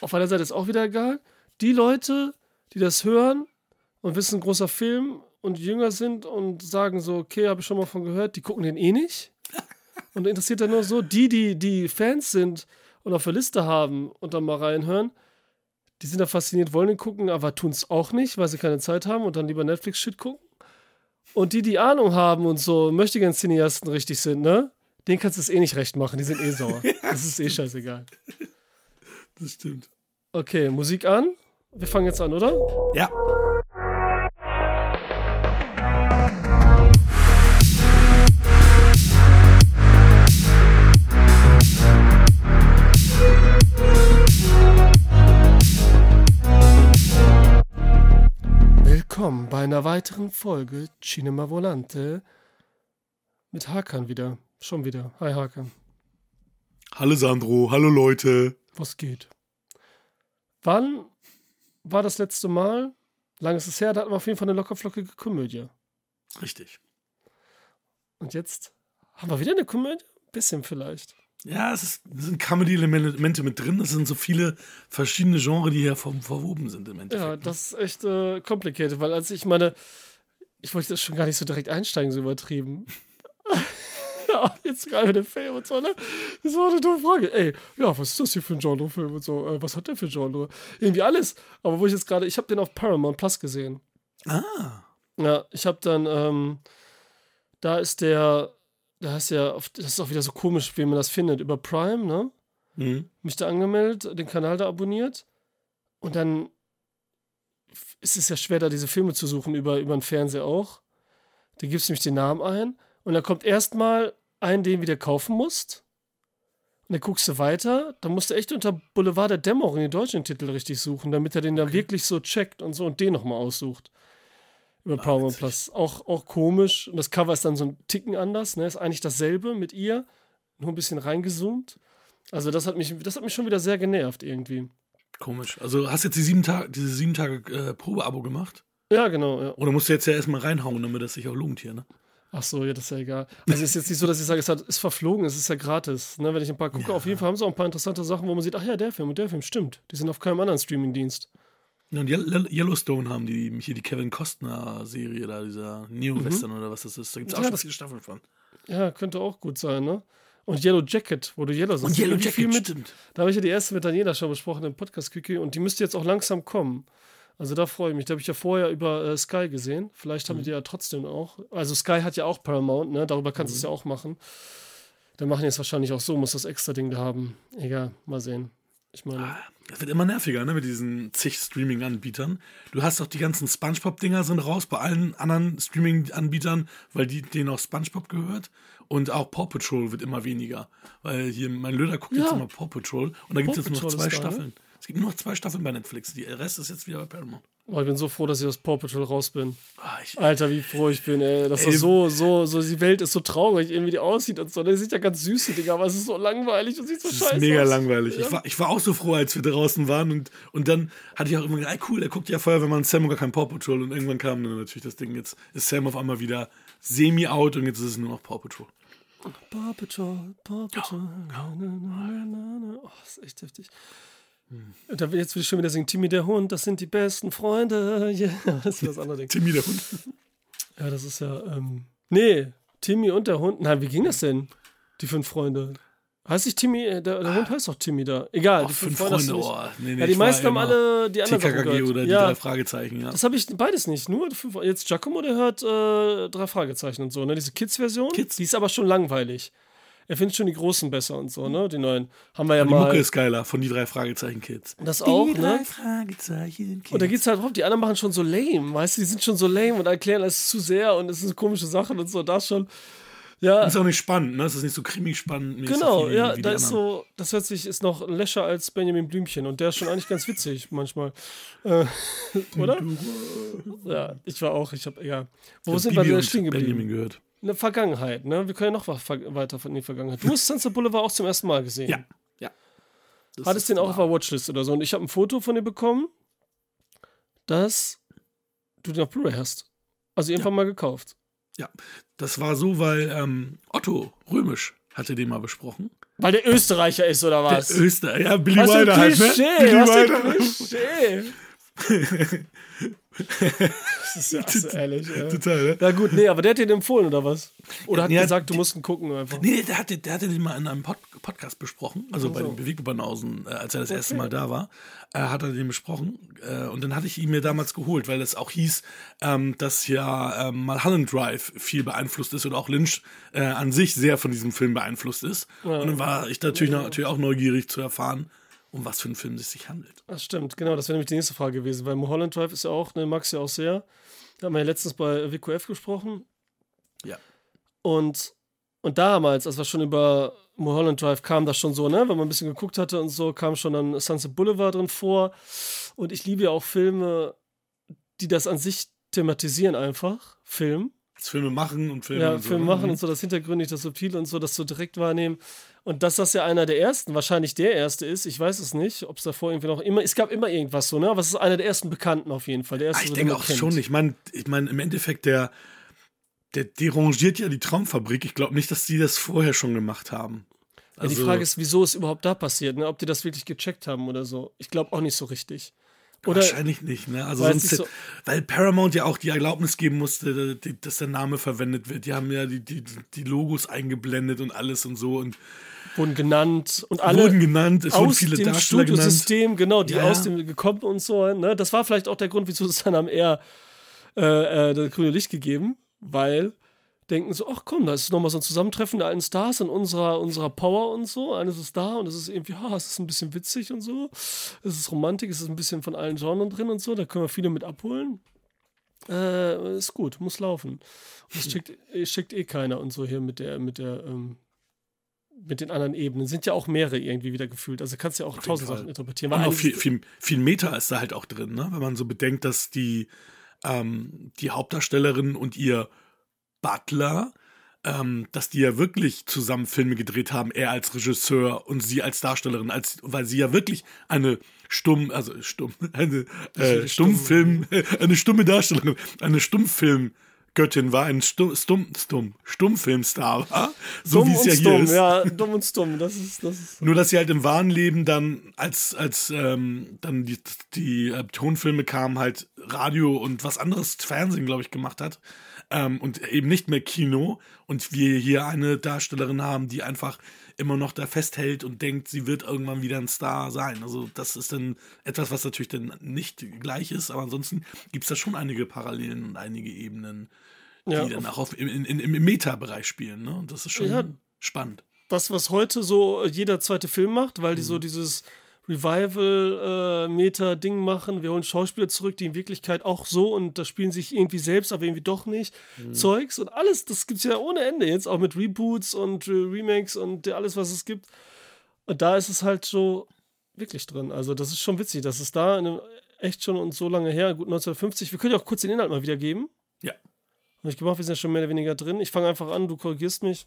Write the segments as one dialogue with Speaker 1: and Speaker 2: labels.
Speaker 1: auf einer Seite ist auch wieder egal. Die Leute, die das hören und wissen, großer Film und jünger sind und sagen so, okay, habe ich schon mal von gehört, die gucken den eh nicht. Und interessiert dann nur so, die, die, die Fans sind und auf der Liste haben und dann mal reinhören, die sind da fasziniert, wollen den gucken, aber tun es auch nicht, weil sie keine Zeit haben und dann lieber Netflix-Shit gucken. Und die, die Ahnung haben und so möchte gern Cineasten richtig sind, ne? Den kannst du es eh nicht recht machen, die sind eh sauer. Das ist eh scheißegal.
Speaker 2: Das stimmt.
Speaker 1: Okay, Musik an. Wir fangen jetzt an, oder?
Speaker 2: Ja.
Speaker 1: Willkommen bei einer weiteren Folge Cinema Volante mit Hakan wieder. Schon wieder. Hi Hakan.
Speaker 2: Hallo Sandro, hallo Leute.
Speaker 1: Was geht? Wann war das letzte Mal? Lang ist es her, da hatten wir auf jeden Fall eine lockerflockige Komödie.
Speaker 2: Richtig.
Speaker 1: Und jetzt haben wir wieder eine Komödie? Bisschen vielleicht.
Speaker 2: Ja, es, ist, es sind Comedy-Elemente mit drin. Es sind so viele verschiedene Genres, die hier ver verwoben sind im Endeffekt.
Speaker 1: Ja, das ist echt äh, complicated, weil als ich meine, ich wollte das schon gar nicht so direkt einsteigen, so übertrieben. jetzt gerade der Film und so, ne? Das war eine dumme Frage. Ey, ja, was ist das hier für ein Genrefilm und so? Äh, was hat der für ein Genre? Irgendwie alles. Aber wo ich jetzt gerade, ich habe den auf Paramount Plus gesehen.
Speaker 2: Ah.
Speaker 1: Ja, ich habe dann, ähm, da ist der, da ist ja, das ist auch wieder so komisch, wie man das findet, über Prime, ne?
Speaker 2: Mhm.
Speaker 1: Mich da angemeldet, den Kanal da abonniert und dann ist es ja schwer, da diese Filme zu suchen, über, über den Fernseher auch. Da gibst du nämlich den Namen ein und dann kommt erstmal ein, den du wieder kaufen musst. Und dann guckst du weiter, dann musst du echt unter Boulevard der Dämmerung den deutschen Titel richtig suchen, damit er den dann wirklich so checkt und so und den nochmal aussucht. Über Paramount
Speaker 2: witzig.
Speaker 1: Plus. Auch, auch komisch. Und das Cover ist dann so ein Ticken anders, ne? Ist eigentlich dasselbe mit ihr, nur ein bisschen reingezoomt. Also das hat mich, das hat mich schon wieder sehr genervt irgendwie.
Speaker 2: Komisch. Also hast jetzt die sieben Tage, diese sieben Tage äh, Probeabo gemacht?
Speaker 1: Ja, genau, ja.
Speaker 2: Oder musst du jetzt ja erstmal reinhauen, damit das sich auch lohnt hier, ne?
Speaker 1: Ach so, ja, das ist ja egal. Also es ist jetzt nicht so, dass ich sage, es ist verflogen, es ist ja gratis. Ne? Wenn ich ein paar gucke, auf jeden Fall haben sie auch ein paar interessante Sachen, wo man sieht, ach ja, der Film und der Film, stimmt. Die sind auf keinem anderen Streamingdienst.
Speaker 2: Ja, und Ye- Yellowstone haben die hier die Kevin Costner-Serie da, dieser Neo-Western oder was das ist. Da gibt es auch
Speaker 1: Mhm. Ja,
Speaker 2: schon viele Staffeln von.
Speaker 1: Ja, könnte auch gut sein, ne? Und Yellow Jacket, wo du Yellow sagst.
Speaker 2: Und Yellow Jacket,
Speaker 1: mit.
Speaker 2: stimmt.
Speaker 1: Da habe ich ja die erste mit Daniela schon besprochen im Podcast Kiki und die müsste jetzt auch langsam kommen. Also da freue ich mich. Da habe ich ja vorher über äh, Sky gesehen. Vielleicht
Speaker 2: Mhm.
Speaker 1: haben die ja trotzdem auch. Also Sky hat ja auch Paramount, ne? Darüber kannst du es
Speaker 2: Mhm.
Speaker 1: ja auch machen. Dann machen die es wahrscheinlich auch so, muss das extra Ding da haben. Egal, mal sehen. Ich meine.
Speaker 2: Das wird immer nerviger, ne, mit diesen zig Streaming-Anbietern. Du hast doch die ganzen Spongebob-Dinger sind raus bei allen anderen Streaming-Anbietern, weil die, denen auch Spongebob gehört. Und auch Paw Patrol wird immer weniger. Weil hier mein Löder guckt jetzt
Speaker 1: Ja.
Speaker 2: immer Paw Patrol und da gibt es jetzt nur noch zwei
Speaker 1: ist da, ne?
Speaker 2: Es gibt nur noch zwei Staffeln bei Netflix. Die- Der Rest ist jetzt wieder bei Paramount.
Speaker 1: Oh, ich bin so froh, dass ich aus Paw Patrol raus bin.
Speaker 2: Ah, ich,
Speaker 1: Alter, wie froh ich bin, ey. Das
Speaker 2: Ey.
Speaker 1: ist so, so, so, die Welt ist so traurig, irgendwie die aussieht und so. Der sieht ja ganz süß, Digga, aber es ist so langweilig und sieht so
Speaker 2: das
Speaker 1: scheiße
Speaker 2: ist mega
Speaker 1: aus.
Speaker 2: langweilig. Ich, war, ich war auch so froh, als wir draußen waren und, und dann hatte ich auch immer gedacht, ey, cool, der guckt ja vorher, wenn man Sam und gar kein Paw Patrol und irgendwann kam dann natürlich das Ding, jetzt ist Sam auf einmal wieder semi-out und jetzt ist es nur noch Paw Patrol.
Speaker 1: Paw Patrol, Paw Patrol. Na, na. Oh, das ist echt heftig. Und dann, jetzt will ich schon wieder singen, Timmy der Hund, das sind die besten Freunde. Yeah. Das ist das andere Ding.
Speaker 2: Timmy der Hund.
Speaker 1: Ja, das ist ja, ähm, nee, Timmy und der Hund. Nein, wie ging das denn? Die fünf Freunde. Heißt nicht Timmy, äh, der, der Hund heißt doch Timmy da. Egal,
Speaker 2: Oh,
Speaker 1: die
Speaker 2: fünf
Speaker 1: du
Speaker 2: Freunde, oh. Nee, nee,
Speaker 1: Ja, die meisten haben alle die anderen Sachen
Speaker 2: TKKG
Speaker 1: gehört.
Speaker 2: oder die
Speaker 1: ja,
Speaker 2: drei Fragezeichen, ja.
Speaker 1: Das habe ich beides nicht. Nur fünf, jetzt Giacomo, der hört äh, drei Fragezeichen und so, ne? Diese Kids-Version.
Speaker 2: Kids?
Speaker 1: Die ist aber schon langweilig. Er findet schon die großen besser und so, ne? Die neuen. Haben wir ja
Speaker 2: die
Speaker 1: mal.
Speaker 2: Mucke ist geiler von die drei Fragezeichen Kids.
Speaker 1: Das auch,
Speaker 2: die drei
Speaker 1: ne?
Speaker 2: Fragezeichen Kids.
Speaker 1: Und da geht's halt drauf, die anderen machen schon so lame, weißt du, die sind schon so lame und erklären alles zu sehr und es sind komische Sachen und so, das schon. Ja,
Speaker 2: ist auch nicht spannend, ne? Es ist nicht so cremig spannend. mäßig
Speaker 1: genau, ja, da
Speaker 2: die
Speaker 1: ist so, das hört sich, ist noch läscher als Benjamin Blümchen und der ist schon eigentlich ganz witzig manchmal. Äh, oder? Ja, ich war auch, ich hab, ja. Wo
Speaker 2: Ich
Speaker 1: sind wir denn stehen geblieben?
Speaker 2: Benjamin gehört.
Speaker 1: In der Vergangenheit, ne? Wir können ja noch weiter von der Vergangenheit. Du hast Sunset Boulevard auch zum ersten Mal gesehen.
Speaker 2: Ja, ja. Das
Speaker 1: Hattest den auch auf der Watchlist oder so. Und ich habe ein Foto von dir bekommen, dass du den auf Blu-ray hast. Also irgendwann mal gekauft.
Speaker 2: Ja, das war so, weil ähm, Otto Römisch hatte den mal besprochen.
Speaker 1: Weil der Österreicher ist, oder was?
Speaker 2: Der Öster, ja, Billy Wilder halt, ne? Billy Wilder.
Speaker 1: das ist ja so ehrlich, ja.
Speaker 2: Total, ne?
Speaker 1: Ja gut, nee, aber der hat dir den empfohlen, oder was? Oder hat
Speaker 2: Ja,
Speaker 1: gesagt, du musst ihn gucken einfach.
Speaker 2: Nee, der hatte, der hatte den mal in einem Pod Podcast besprochen, also bei
Speaker 1: so.
Speaker 2: den Bewegbanausen, äh, als er das erste Mal da war, äh, hat er den besprochen. Äh, und dann hatte ich ihn mir damals geholt, weil es auch hieß, ähm, dass ja ähm, Mulholland Drive viel beeinflusst ist und auch Lynch äh, an sich sehr von diesem Film beeinflusst ist. Und dann war ich natürlich, noch, natürlich auch neugierig zu erfahren, um was für einen Film es sich handelt.
Speaker 1: Das stimmt, genau, das wäre nämlich die nächste Frage gewesen, weil Mulholland Drive ist ja auch, ne, Max ja auch sehr. Da haben wir ja letztens bei WQF gesprochen.
Speaker 2: Ja.
Speaker 1: Und, und damals, als wir schon über Mulholland Drive kam das schon so, ne? Wenn man ein bisschen geguckt hatte und so, kam schon dann Sunset Boulevard drin vor. Und ich liebe ja auch Filme, die das an sich thematisieren einfach. Film.
Speaker 2: Als Filme machen und Filme
Speaker 1: Ja,
Speaker 2: und so.
Speaker 1: Film
Speaker 2: ne?
Speaker 1: machen und so, das Hintergründig, das Subtile und so, das so direkt wahrnehmen. Und dass das ja einer der ersten, wahrscheinlich der erste ist, ich weiß es nicht, ob es davor irgendwie noch immer, es gab immer irgendwas so, ne? Aber es ist einer der ersten Bekannten auf jeden Fall. Der erste,
Speaker 2: Ah, ich
Speaker 1: so,
Speaker 2: denke auch
Speaker 1: kennt.
Speaker 2: schon. Ich meine, ich mein, im Endeffekt, der, der derangiert ja die Traumfabrik. Ich glaube nicht, dass die das vorher schon gemacht haben.
Speaker 1: Ja, die Frage ist, wieso es überhaupt da passiert, ne? Ob die das wirklich gecheckt haben oder so. Ich glaube auch nicht so richtig. Oder
Speaker 2: Wahrscheinlich nicht, ne? Also sonst,
Speaker 1: so-
Speaker 2: weil Paramount ja auch die Erlaubnis geben musste, dass der Name verwendet wird. Die haben ja die, die, die Logos eingeblendet und alles und so und
Speaker 1: wurden genannt und alle
Speaker 2: wurden genannt. Es
Speaker 1: aus
Speaker 2: viele
Speaker 1: dem. Studiosystem, genau, die
Speaker 2: Ja.
Speaker 1: aus dem gekommen und so. Ne? Das war vielleicht auch der Grund, wieso es dann am eher äh, äh, das grüne Licht gegeben, weil denken so, ach komm, da ist nochmal so ein Zusammentreffen der alten Stars in unserer, unserer Power und so. Eines ist da und es ist irgendwie, ha, es ist ein bisschen witzig und so. Es ist Romantik, es ist ein bisschen von allen Genren drin und so. Da können wir viele mit abholen. Äh, ist gut, muss laufen. Und es schickt, schickt eh keiner und so hier mit der, mit der, ähm, mit den anderen Ebenen. Sind ja auch mehrere irgendwie wieder gefühlt. Also kannst ja auch tausend. Sachen interpretieren.
Speaker 2: Und
Speaker 1: Weil
Speaker 2: auch
Speaker 1: eigentlich-
Speaker 2: viel, viel, viel Meta ist da halt auch drin, ne? Wenn man so bedenkt, dass die, ähm, die Hauptdarstellerin und ihr Butler, ähm, dass die ja wirklich zusammen Filme gedreht haben, er als Regisseur und sie als Darstellerin, als, weil sie ja wirklich eine stumm, also stumm, eine äh, Stummfilm, eine stumme Darstellerin, eine Stummfilmgöttin war, ein stumm, stumm, stumm, Stummfilmstar war, so wie es ja hier
Speaker 1: stumm,
Speaker 2: ist.
Speaker 1: ja, dumm und stumm. Das ist, das ist.
Speaker 2: Nur, dass sie halt im wahren Leben dann, als, als ähm, dann die, die äh, Tonfilme kamen, halt Radio und was anderes, Fernsehen, glaube ich, gemacht hat. Ähm, und eben nicht mehr Kino. Und wir hier eine Darstellerin haben, die einfach immer noch da festhält und denkt, sie wird irgendwann wieder ein Star sein. Also, das ist dann etwas, was natürlich dann nicht gleich ist. Aber ansonsten gibt es da schon einige Parallelen und einige Ebenen, die
Speaker 1: Ja,
Speaker 2: dann auch auf, in, in, im Meta-Bereich spielen. Ne? Und das ist schon
Speaker 1: Ja.
Speaker 2: spannend.
Speaker 1: das, was heute so jeder zweite Film macht, weil die
Speaker 2: Mhm.
Speaker 1: so dieses Revival-Meta-Ding machen. Wir holen Schauspieler zurück, die in Wirklichkeit auch so und das spielen sich irgendwie selbst, aber irgendwie doch nicht.
Speaker 2: Mhm.
Speaker 1: Zeugs und alles, das gibt es ja ohne Ende jetzt, auch mit Reboots und äh, Remakes und äh, alles, was es gibt. Und da ist es halt so wirklich drin. Also, das ist schon witzig, dass es da echt schon und so lange her, gut 1950, wir können ja auch kurz den Inhalt mal wiedergeben.
Speaker 2: Ja.
Speaker 1: Habe ich gemacht, wir sind ja schon mehr oder weniger drin. Ich fange einfach an, du korrigierst mich.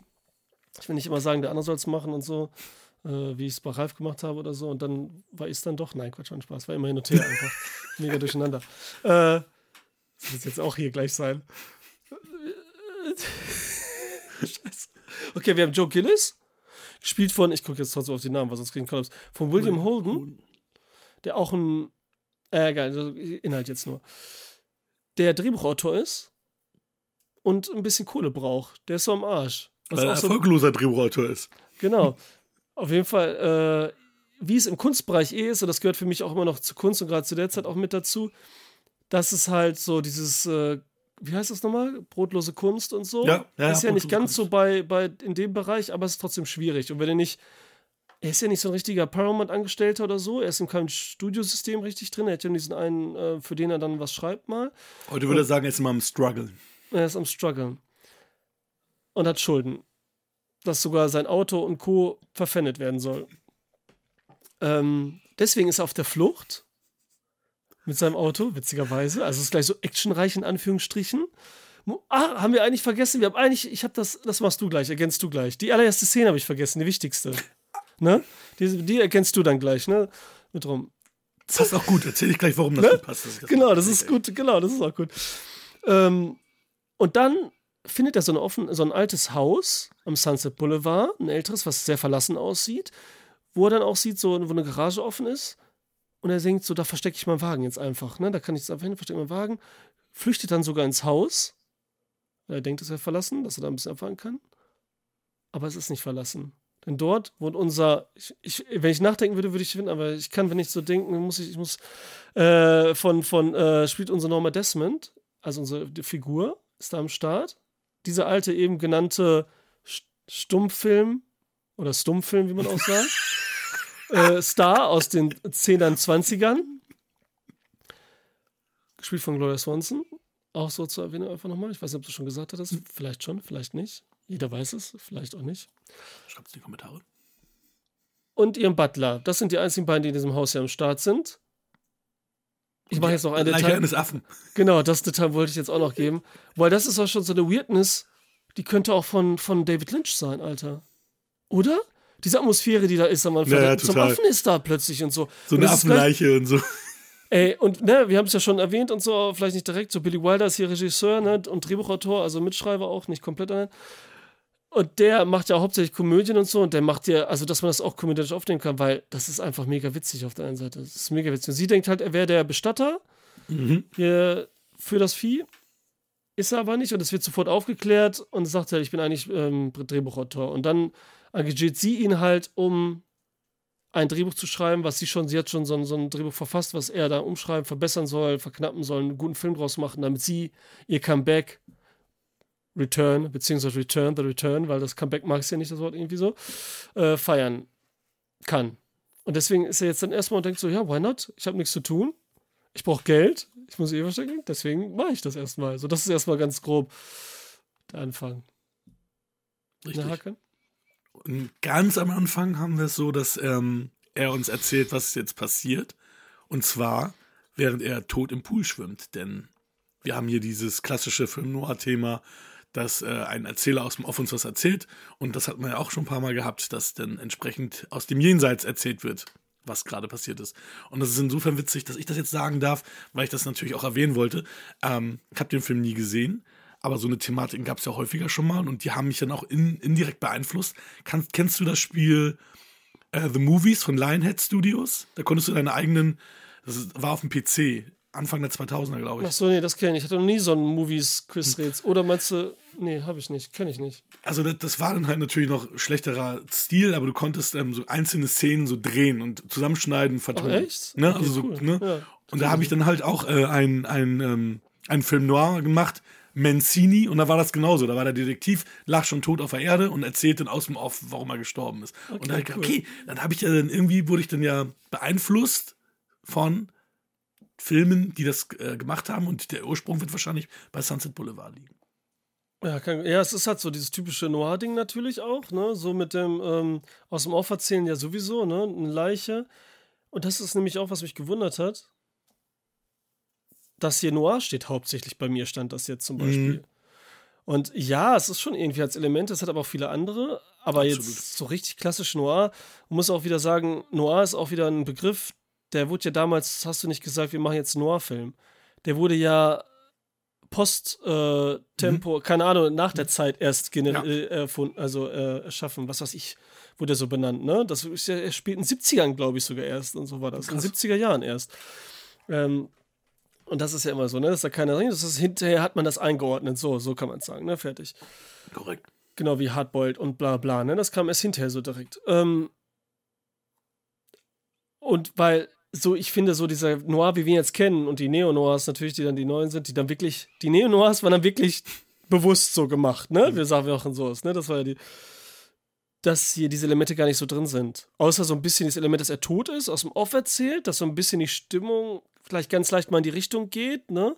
Speaker 1: Ich will nicht immer sagen, der andere soll es machen und so, äh, wie ich es bei Ralf gemacht habe oder so. Und dann war ich es dann doch. Nein, Quatsch, schon Spaß. War immer hin und her einfach. Mega durcheinander. Äh, das wird jetzt auch hier gleich sein. Scheiße. Okay, wir haben Joe Gillis. Gespielt von, ich gucke jetzt trotzdem auf die Namen, weil sonst kriegen Kollaps. Von William Holden, der auch ein, äh, geil, also Inhalt jetzt nur. Der Drehbuchautor ist und ein bisschen Kohle braucht. Der ist so am Arsch. Was
Speaker 2: Weil er
Speaker 1: auch so
Speaker 2: erfolgloser Drehbuchautor ist.
Speaker 1: Genau. Auf jeden Fall, äh, wie es im Kunstbereich eh ist, und das gehört für mich auch immer noch zu Kunst und gerade zu der Zeit auch mit dazu, dass es halt so dieses, äh, wie heißt das nochmal? Brotlose Kunst und so.
Speaker 2: Ja, ja,
Speaker 1: ist ja nicht ganz
Speaker 2: Kunst.
Speaker 1: so bei, bei in dem Bereich, aber es ist trotzdem schwierig. Und wenn er nicht, er ist ja nicht so ein richtiger Paramount-Angestellter oder so, er ist in keinem Studiosystem richtig drin, er hat ja diesen einen, äh, für den er dann was schreibt mal.
Speaker 2: Heute würde er sagen, er ist immer am Struggle.
Speaker 1: Er ist am struggeln. Und hat Schulden. Dass sogar sein Auto und Co. verpfändet werden soll. Ähm, deswegen ist er auf der Flucht. Mit seinem Auto, witzigerweise. Also es ist gleich so actionreich in Anführungsstrichen. Ah, haben wir eigentlich vergessen? Wir haben eigentlich, ich habe das, das machst du gleich, ergänzt du gleich. Die allererste Szene habe ich vergessen, die wichtigste. Ne? Die, die ergänzt du dann gleich, ne? Mit rum.
Speaker 2: Passt auch gut. Erzähl ich gleich, warum das gut passt. ich
Speaker 1: Genau, das ist gut, genau, das ist auch gut. Ähm, und dann findet er so, eine offen, so ein altes Haus am Sunset Boulevard, ein älteres, was sehr verlassen aussieht, wo er dann auch sieht, so, wo eine Garage offen ist. Und er denkt so, da verstecke ich meinen Wagen jetzt einfach. Ne? Da kann ich jetzt einfach hin, verstecke meinen Wagen. Flüchtet dann sogar ins Haus. Er denkt, es wäre verlassen, dass er da ein bisschen abfahren kann. Aber es ist nicht verlassen. Denn dort wohnt unser, ich, ich, wenn ich nachdenken würde, würde ich finden, aber ich kann, wenn ich so denken, muss ich, ich muss, äh, von, von, äh, spielt unser Norma Desmond, also unsere Figur, ist da am Start. Dieser alte eben genannte Stummfilm oder Stummfilm, wie man auch sagt, äh, Star aus den 10ern, 20ern. Gespielt von Gloria Swanson. Auch so zur Erwähnung einfach nochmal. Ich weiß nicht, ob du schon gesagt hattest. Vielleicht schon, vielleicht nicht. Jeder weiß es, vielleicht auch nicht.
Speaker 2: Schreibt es in die Kommentare.
Speaker 1: Und ihren Butler. Das sind die einzigen beiden, die in diesem Haus hier am Start sind. Ich mache jetzt noch ein
Speaker 2: Leiche
Speaker 1: Detail.
Speaker 2: eines Affen.
Speaker 1: Genau, das Detail wollte ich jetzt auch noch geben. Weil das ist auch schon so eine Weirdness, die könnte auch von, von David Lynch sein, Alter. Oder? Diese Atmosphäre, die da ist am Anfang.
Speaker 2: Ja, ja,
Speaker 1: Zum. Affen ist da plötzlich und so.
Speaker 2: So
Speaker 1: Und
Speaker 2: eine
Speaker 1: gleich-
Speaker 2: Affenleiche und so.
Speaker 1: Ey, und ne, wir haben es ja schon erwähnt und so, vielleicht nicht direkt. So Billy Wilder ist hier Regisseur ne, und Drehbuchautor, also Mitschreiber auch, nicht komplett allein. Und der macht ja hauptsächlich Komödien und so und der macht ja, also dass man das auch komödisch aufnehmen kann, weil das ist einfach mega witzig auf der einen Seite. Das ist mega witzig. Und sie denkt halt, er wäre der Bestatter
Speaker 2: Mhm.
Speaker 1: hier für das Vieh. Ist er aber nicht und es wird sofort aufgeklärt und sagt halt, ich bin eigentlich ähm, Drehbuchautor. Und dann engagiert sie ihn halt, um ein Drehbuch zu schreiben, was sie schon, sie hat schon so ein, so ein Drehbuch verfasst, was er da umschreiben, verbessern soll, verknappen soll, einen guten Film draus machen, damit sie ihr Comeback Return, beziehungsweise Return, The Return, weil das Comeback mag es ja nicht, das Wort irgendwie so, äh, feiern kann. Und deswegen ist er jetzt dann erstmal und denkt so, ja, why not? Ich habe nichts zu tun. Ich brauche Geld. Ich muss eh verstecken. Deswegen mache ich das erstmal. So, das ist erstmal ganz grob der Anfang.
Speaker 2: Richtig.
Speaker 1: Hakan?
Speaker 2: Und ganz am Anfang haben wir es so, dass ähm, er uns erzählt, was jetzt passiert. Und zwar, während er tot im Pool schwimmt. Denn wir haben hier dieses klassische Film-Noir-Thema, dass äh, ein Erzähler aus dem Off uns was erzählt. Und das hat man ja auch schon ein paar Mal gehabt, dass dann entsprechend aus dem Jenseits erzählt wird, was gerade passiert ist. Und das ist insofern witzig, dass ich das jetzt sagen darf, weil ich das natürlich auch erwähnen wollte. Ähm, ich habe den Film nie gesehen. Aber so eine Thematik gab es ja häufiger schon mal und die haben mich dann auch in, indirekt beeinflusst. Kann, kennst du das Spiel äh, The Movies von Lionhead Studios? Da konntest du deine eigenen, das war auf dem PC, Anfang der 2000er, glaube ich.
Speaker 1: Achso, nee, das kenne ich. Ich hatte noch nie so einen Movies-Quiz-Rätsel. Oder meinst du, nee, habe ich nicht. Kenne ich nicht.
Speaker 2: Also das, das war dann halt natürlich noch schlechterer Stil, aber du konntest ähm, so einzelne Szenen so drehen und zusammenschneiden, vertonen.
Speaker 1: Ach, echt?
Speaker 2: Ne?
Speaker 1: Okay,
Speaker 2: also so,
Speaker 1: cool.
Speaker 2: ne?
Speaker 1: Ja.
Speaker 2: Und da habe ich dann halt auch äh, ein, ein, ähm, einen Film noir gemacht, Mancini, und da war das genauso. Da war der Detektiv, lag schon tot auf der Erde und erzählt dann aus dem Off, warum er gestorben ist. und da
Speaker 1: cool.
Speaker 2: okay, dann habe ich ja dann irgendwie, wurde ich dann ja beeinflusst von Filmen, die das äh, gemacht haben und der Ursprung wird wahrscheinlich bei Sunset Boulevard liegen.
Speaker 1: Ja, kann, ja, es ist halt so dieses typische Noir-Ding natürlich auch, ne? So mit dem ähm, aus dem Off erzählen ja sowieso, ne? Eine Leiche. Und das ist nämlich auch, was mich gewundert hat. Dass hier Noir steht hauptsächlich bei mir, stand das jetzt zum Beispiel. Und ja, es ist schon irgendwie als Element, es hat aber auch viele andere. Aber
Speaker 2: Absolut.
Speaker 1: jetzt so richtig klassisch Noir, man muss auch wieder sagen, Noir ist auch wieder ein Begriff, der wurde ja damals, hast du nicht gesagt, wir machen jetzt einen Noir-Film. Der wurde ja Post-Tempo, keine Ahnung, nach der Zeit erst
Speaker 2: Ja.
Speaker 1: äh, erfunden, also äh, erschaffen, was weiß ich, wurde er so benannt, ne? Das ist ja, er spielt in den 70ern, glaube ich, sogar erst und so war das.
Speaker 2: Krass.
Speaker 1: In den 70er Jahren erst. Ähm, und das ist ja immer so, ne? Dass da keiner drin. Das ist hinterher hat man das eingeordnet, so, so kann man es sagen, ne? Fertig.
Speaker 2: Korrekt.
Speaker 1: Genau wie Hardboiled und bla bla, ne? Das kam erst hinterher so direkt. Ähm, und weil, so, ich finde, so dieser Noir, wie wir ihn jetzt kennen, und die Neo-Noirs natürlich, die dann die neuen sind, die dann wirklich, die Neo-Noirs waren dann wirklich bewusst so gemacht, ne? Wir sagen wir auch in sowas, ne? Das war ja die, dass hier diese Elemente gar nicht so drin sind. Außer so ein bisschen das Element, dass er tot ist, aus dem Off erzählt, dass so ein bisschen die Stimmung vielleicht ganz leicht mal in die Richtung geht, ne?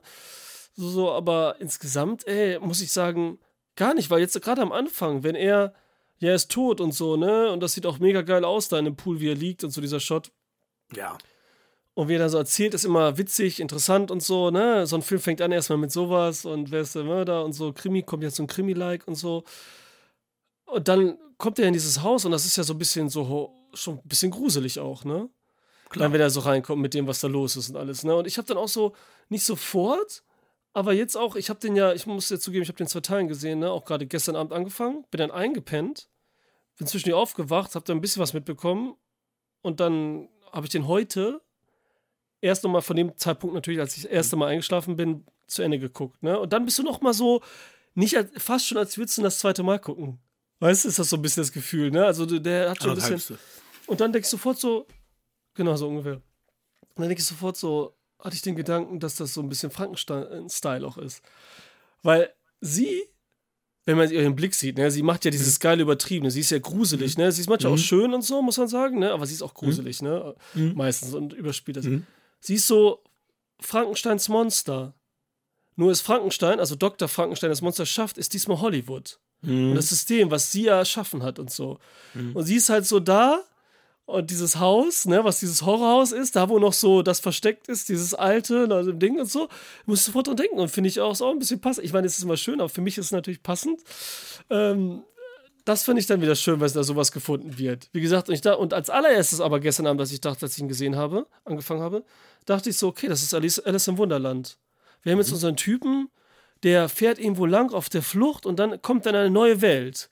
Speaker 1: So, so aber insgesamt, ey, muss ich sagen, gar nicht, weil jetzt gerade am Anfang, wenn er, ja, er ist tot und so, ne? Und das sieht auch mega geil aus da in dem Pool, wie er liegt und so dieser Shot.
Speaker 2: Ja.
Speaker 1: Und wie er dann so erzählt, ist immer witzig, interessant und so, ne? So ein Film fängt an erstmal mit sowas und wer ist der Mörder und so, Krimi, kommt jetzt so ein Krimi-like und so. Und dann kommt er in dieses Haus und das ist ja so ein bisschen so, ho- schon ein bisschen gruselig auch, ne?
Speaker 2: Klar.
Speaker 1: Dann, wenn er so reinkommt mit dem, was da los ist und alles, ne? Und ich habe dann auch so, nicht sofort, aber jetzt auch, ich habe den ja, ich muss ja zugeben, ich habe den zwei Teilen gesehen, ne? auch gerade gestern Abend angefangen, bin dann eingepennt, bin zwischendurch aufgewacht, habe da ein bisschen was mitbekommen und dann habe ich den heute erst nochmal von dem Zeitpunkt natürlich, als ich das erste Mal eingeschlafen bin, zu Ende geguckt. Ne? Und dann bist du nochmal so, nicht als, fast schon als würdest du das zweite Mal gucken. Weißt du, ist das so ein bisschen das Gefühl, ne? Also der hat schon ein bisschen. Und dann denkst du sofort so, genau so ungefähr. Und dann denke ich sofort so, hatte ich den Gedanken, dass das so ein bisschen Frankenstein-Style auch ist. Weil sie, wenn man ihren Blick sieht, ne, sie macht ja dieses geile Übertriebene, sie ist ja gruselig, ne? Sie ist manchmal
Speaker 2: Mhm.
Speaker 1: auch schön und so, muss man sagen, ne? Aber sie ist auch gruselig, ne?
Speaker 2: Mhm.
Speaker 1: Meistens und überspielt das.
Speaker 2: Mhm.
Speaker 1: Sie ist so Frankensteins Monster. Nur ist Frankenstein, also Dr. Frankenstein das Monster schafft, ist diesmal Hollywood.
Speaker 2: Mhm.
Speaker 1: Und das System, was sie ja erschaffen hat und so. Und sie ist halt so da und dieses Haus, ne, was dieses Horrorhaus ist, da wo noch so das versteckt ist, dieses alte ne, also Ding und so, musst du sofort dran denken und finde ich auch, auch ein bisschen passend. Ich meine, es ist immer schön, aber für mich ist es natürlich passend. Ähm, das finde ich dann wieder schön, weil da sowas gefunden wird. Wie gesagt, und, da, und als allererstes aber gestern Abend, als ich dachte, als ich ihn gesehen habe, angefangen habe, dachte ich so, okay, das ist Alice, Alice im Wunderland. Wir haben jetzt unseren Typen, der fährt irgendwo lang auf der Flucht und dann kommt dann eine neue Welt.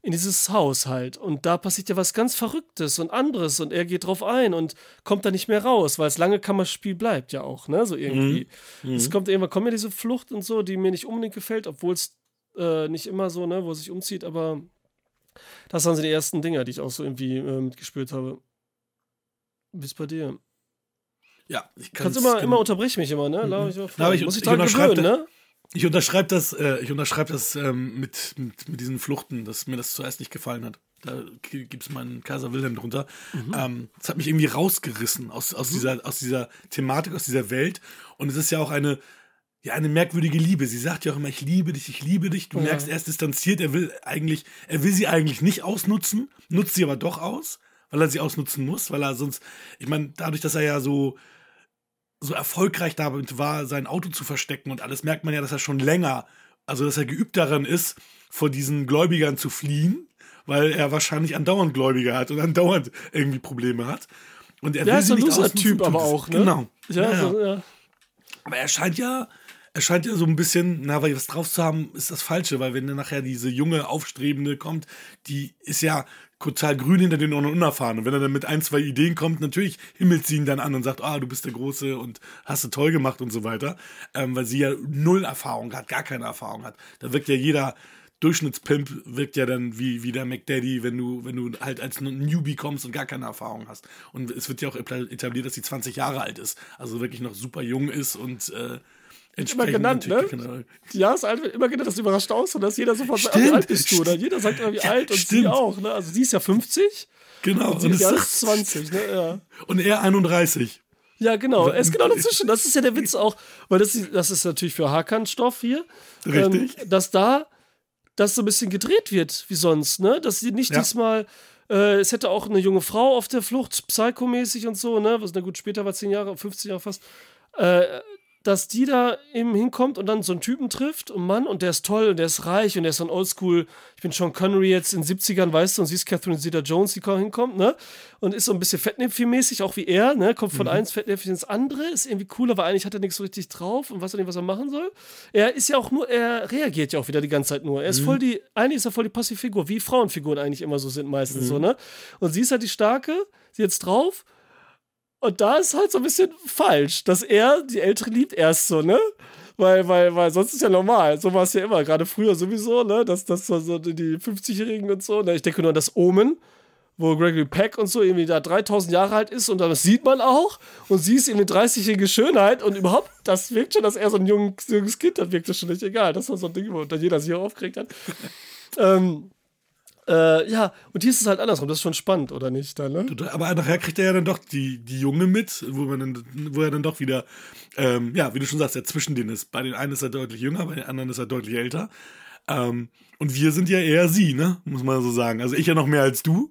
Speaker 1: In dieses Haus halt. Und da passiert ja was ganz Verrücktes und anderes und er geht drauf ein und kommt da nicht mehr raus, weil das lange Kammerspiel bleibt ja auch, ne? So irgendwie. Es kommt irgendwann, kommt ja diese Flucht und so, die mir nicht unbedingt gefällt, obwohl es äh, nicht immer so, ne, wo er sich umzieht, aber das waren so die ersten Dinger, die ich auch so irgendwie äh, mitgespürt habe. Bis bei dir.
Speaker 2: Ja, ich
Speaker 1: Kannst
Speaker 2: kann's-
Speaker 1: immer,
Speaker 2: kann-
Speaker 1: immer unterbrech mich immer, ne? Mich mal
Speaker 2: Na, aber ich-
Speaker 1: Muss ich
Speaker 2: ich unterschreibe
Speaker 1: gewöhnen, ne?
Speaker 2: Ich unterschreibe das, äh, ich unterschreibe das ähm, mit, mit, mit diesen Fluchten, dass mir das zuerst nicht gefallen hat. Da gibt es meinen Kaiser Wilhelm drunter.
Speaker 1: Mhm.
Speaker 2: Ähm, das hat mich irgendwie rausgerissen aus, aus, dieser, aus dieser Thematik, aus dieser Welt. Und es ist ja auch eine, ja, eine merkwürdige Liebe. Sie sagt ja auch immer, ich liebe dich, ich liebe dich. Du
Speaker 1: Ja.
Speaker 2: merkst, er ist distanziert, er will eigentlich, er will sie eigentlich nicht ausnutzen, nutzt sie aber doch aus, weil er sie ausnutzen muss, weil er sonst, ich meine, dadurch, dass er ja so, so erfolgreich damit war, sein Auto zu verstecken und alles, merkt man ja, dass er schon länger, also dass er geübt daran ist, vor diesen Gläubigern zu fliehen, weil er wahrscheinlich andauernd Gläubiger hat und andauernd irgendwie Probleme hat. Und er
Speaker 1: Ja,
Speaker 2: will
Speaker 1: ist
Speaker 2: sie
Speaker 1: ein
Speaker 2: nicht ausnutzen, tut
Speaker 1: aber auch, ne?
Speaker 2: Genau.
Speaker 1: Ja,
Speaker 2: Ja, ja.
Speaker 1: So, ja.
Speaker 2: Aber er scheint ja, er scheint ja so ein bisschen, na, weil was drauf zu haben, ist das Falsche, weil wenn dann nachher diese junge, aufstrebende kommt, die ist ja total grün hinter den Ohren und unerfahren. Und wenn er dann mit ein, zwei Ideen kommt, natürlich himmelt sie ihn dann an und sagt, ah, du bist der Große und hast du toll gemacht und so weiter. Ähm, weil sie ja null Erfahrung hat, gar keine Erfahrung hat. Da wirkt ja jeder Durchschnittspimp wirkt ja dann wie, wie der McDaddy, wenn du, wenn du halt als Newbie kommst und gar keine Erfahrung hast. Und es wird ja auch etabliert, dass sie 20 Jahre alt ist. Also wirklich noch super jung ist und äh, entsprechend
Speaker 1: genannt, ne?
Speaker 2: genau-
Speaker 1: Die Jahreszeit wird immer genannt, das überrascht aus, und dass jeder sofort sagt,
Speaker 2: Stimmt,
Speaker 1: wie alt bist du? Oder jeder sagt immer, wie
Speaker 2: Ja,
Speaker 1: alt und sie
Speaker 2: stimmt.
Speaker 1: auch. Ne? Also sie ist ja 50
Speaker 2: Genau,
Speaker 1: und sie
Speaker 2: und,
Speaker 1: ist
Speaker 2: es
Speaker 1: ja
Speaker 2: ist,
Speaker 1: 20. Ne? Ja.
Speaker 2: und er 31.
Speaker 1: ja, genau. Er ist genau dazwischen. Das ist ja der Witz auch, weil das, ist- das ist natürlich für Hakan-Stoff hier.
Speaker 2: Richtig.
Speaker 1: Ähm, dass da das so ein bisschen gedreht wird wie sonst, ne? Dass sie nicht
Speaker 2: Ja.
Speaker 1: diesmal. Äh, es hätte auch eine junge Frau auf der Flucht, psychomäßig und so, ne? Was, na gut, später war 10 Jahre, 15 Jahre fast. Äh, dass die da eben hinkommt und dann so einen Typen trifft, einen Mann, und der ist toll und der ist reich und der ist so ein Oldschool, ich bin Sean Connery jetzt in den 70ern, weißt du, und siehst Catherine Zeta-Jones, die ko- hinkommt, ne? Und ist so ein bisschen Fettnäpfchen-mäßig, auch wie er, ne? Kommt von eins Fettnäpfchen ins andere, ist irgendwie cooler, weil eigentlich hat er nichts so richtig drauf und weiß auch nicht, was er machen soll. Er ist ja auch nur, er reagiert ja auch wieder die ganze Zeit nur. Er ist voll die, eigentlich ist er voll die passive Figur, wie Frauenfiguren eigentlich immer so sind meistens so, ne? Und sie ist halt die Starke, sie jetzt drauf und da ist halt so ein bisschen falsch, dass er die Ältere liebt erst so, ne? Weil, weil, weil sonst ist ja normal. So war es ja immer, gerade früher sowieso, ne? Dass das so die 50-Jährigen und so. Ne? Ich denke nur an das Omen, wo Gregory Peck und so irgendwie da 3000 Jahre alt ist und das sieht man auch. Und sie ist eben eine 30-jährige Schönheit und überhaupt, das wirkt schon, dass er so ein junges, junges Kind hat, wirkt das schon nicht egal. Das war so ein Ding, wo dann jeder sich auch aufgeregt hat. ähm, äh, ja, und hier ist es halt andersrum. Das ist schon spannend, oder nicht? Dann, ne?
Speaker 2: Aber nachher kriegt er ja dann doch die, die Junge mit, wo, man dann, wo er dann doch wieder, ähm, ja, wie du schon sagst, er zwischen denen ist. Bei den einen ist er deutlich jünger, bei den anderen ist er deutlich älter. Ähm, und wir sind ja eher sie, ne? Muss man so sagen. Also ich ja noch mehr als du.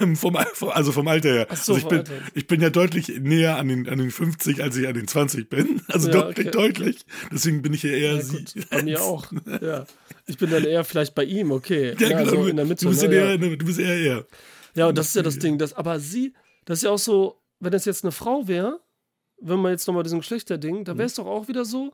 Speaker 2: Ähm, vom, also vom Alter her.
Speaker 1: So,
Speaker 2: also ich bin, ich bin ja deutlich näher an den, an den 50, als ich an den 20 bin. Also
Speaker 1: Ja,
Speaker 2: deutlich,
Speaker 1: okay.
Speaker 2: deutlich. Deswegen bin ich ja eher
Speaker 1: Ja,
Speaker 2: sie.
Speaker 1: gut, bei mir auch. Ja. Ich bin dann eher vielleicht bei ihm, okay.
Speaker 2: Ja,
Speaker 1: Ja,
Speaker 2: genau,
Speaker 1: so
Speaker 2: du,
Speaker 1: in der Mitte.
Speaker 2: du, bist
Speaker 1: ne,
Speaker 2: eher, du bist eher er.
Speaker 1: ja, und das ist ja das Ding. Das, aber sie, das ist ja auch so, wenn das jetzt eine Frau wäre, wenn man jetzt nochmal diesen Geschlechterding, da wäre es doch auch wieder so,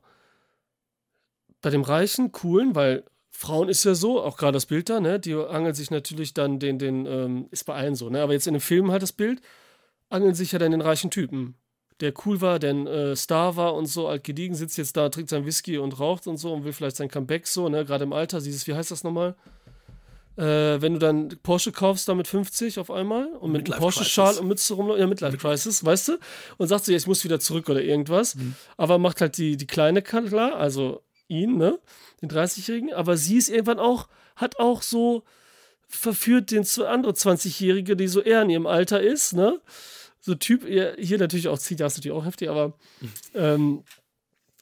Speaker 1: bei dem Reichen, coolen, weil Frauen ist ja so, auch gerade das Bild da, ne? Die angeln sich natürlich dann den, den, ähm, ist bei allen so, ne? Aber jetzt in dem Film halt das Bild, angeln sich ja dann den reichen Typen. Der cool war, der ein äh, Star war und so, alt gediegen, sitzt jetzt da, trinkt sein Whisky und raucht und so und will vielleicht sein Comeback so, ne? Gerade im Alter, dieses, wie heißt das nochmal? Äh, wenn du dann Porsche kaufst, da mit 50 auf einmal und mit einem Porsche-Schal und Mütze rum, ja, Midlife Crisis, weißt du? Und sagt so, ja, ich muss wieder zurück oder irgendwas. Mhm. Aber macht halt die, die Kleine klar, also ihn, ne? Den 30-Jährigen. Aber sie ist irgendwann auch, hat auch so verführt den andere 20-Jährige, die so eher in ihrem Alter ist, ne? So Typ, hier natürlich auch zieht, das natürlich auch heftig, aber ähm,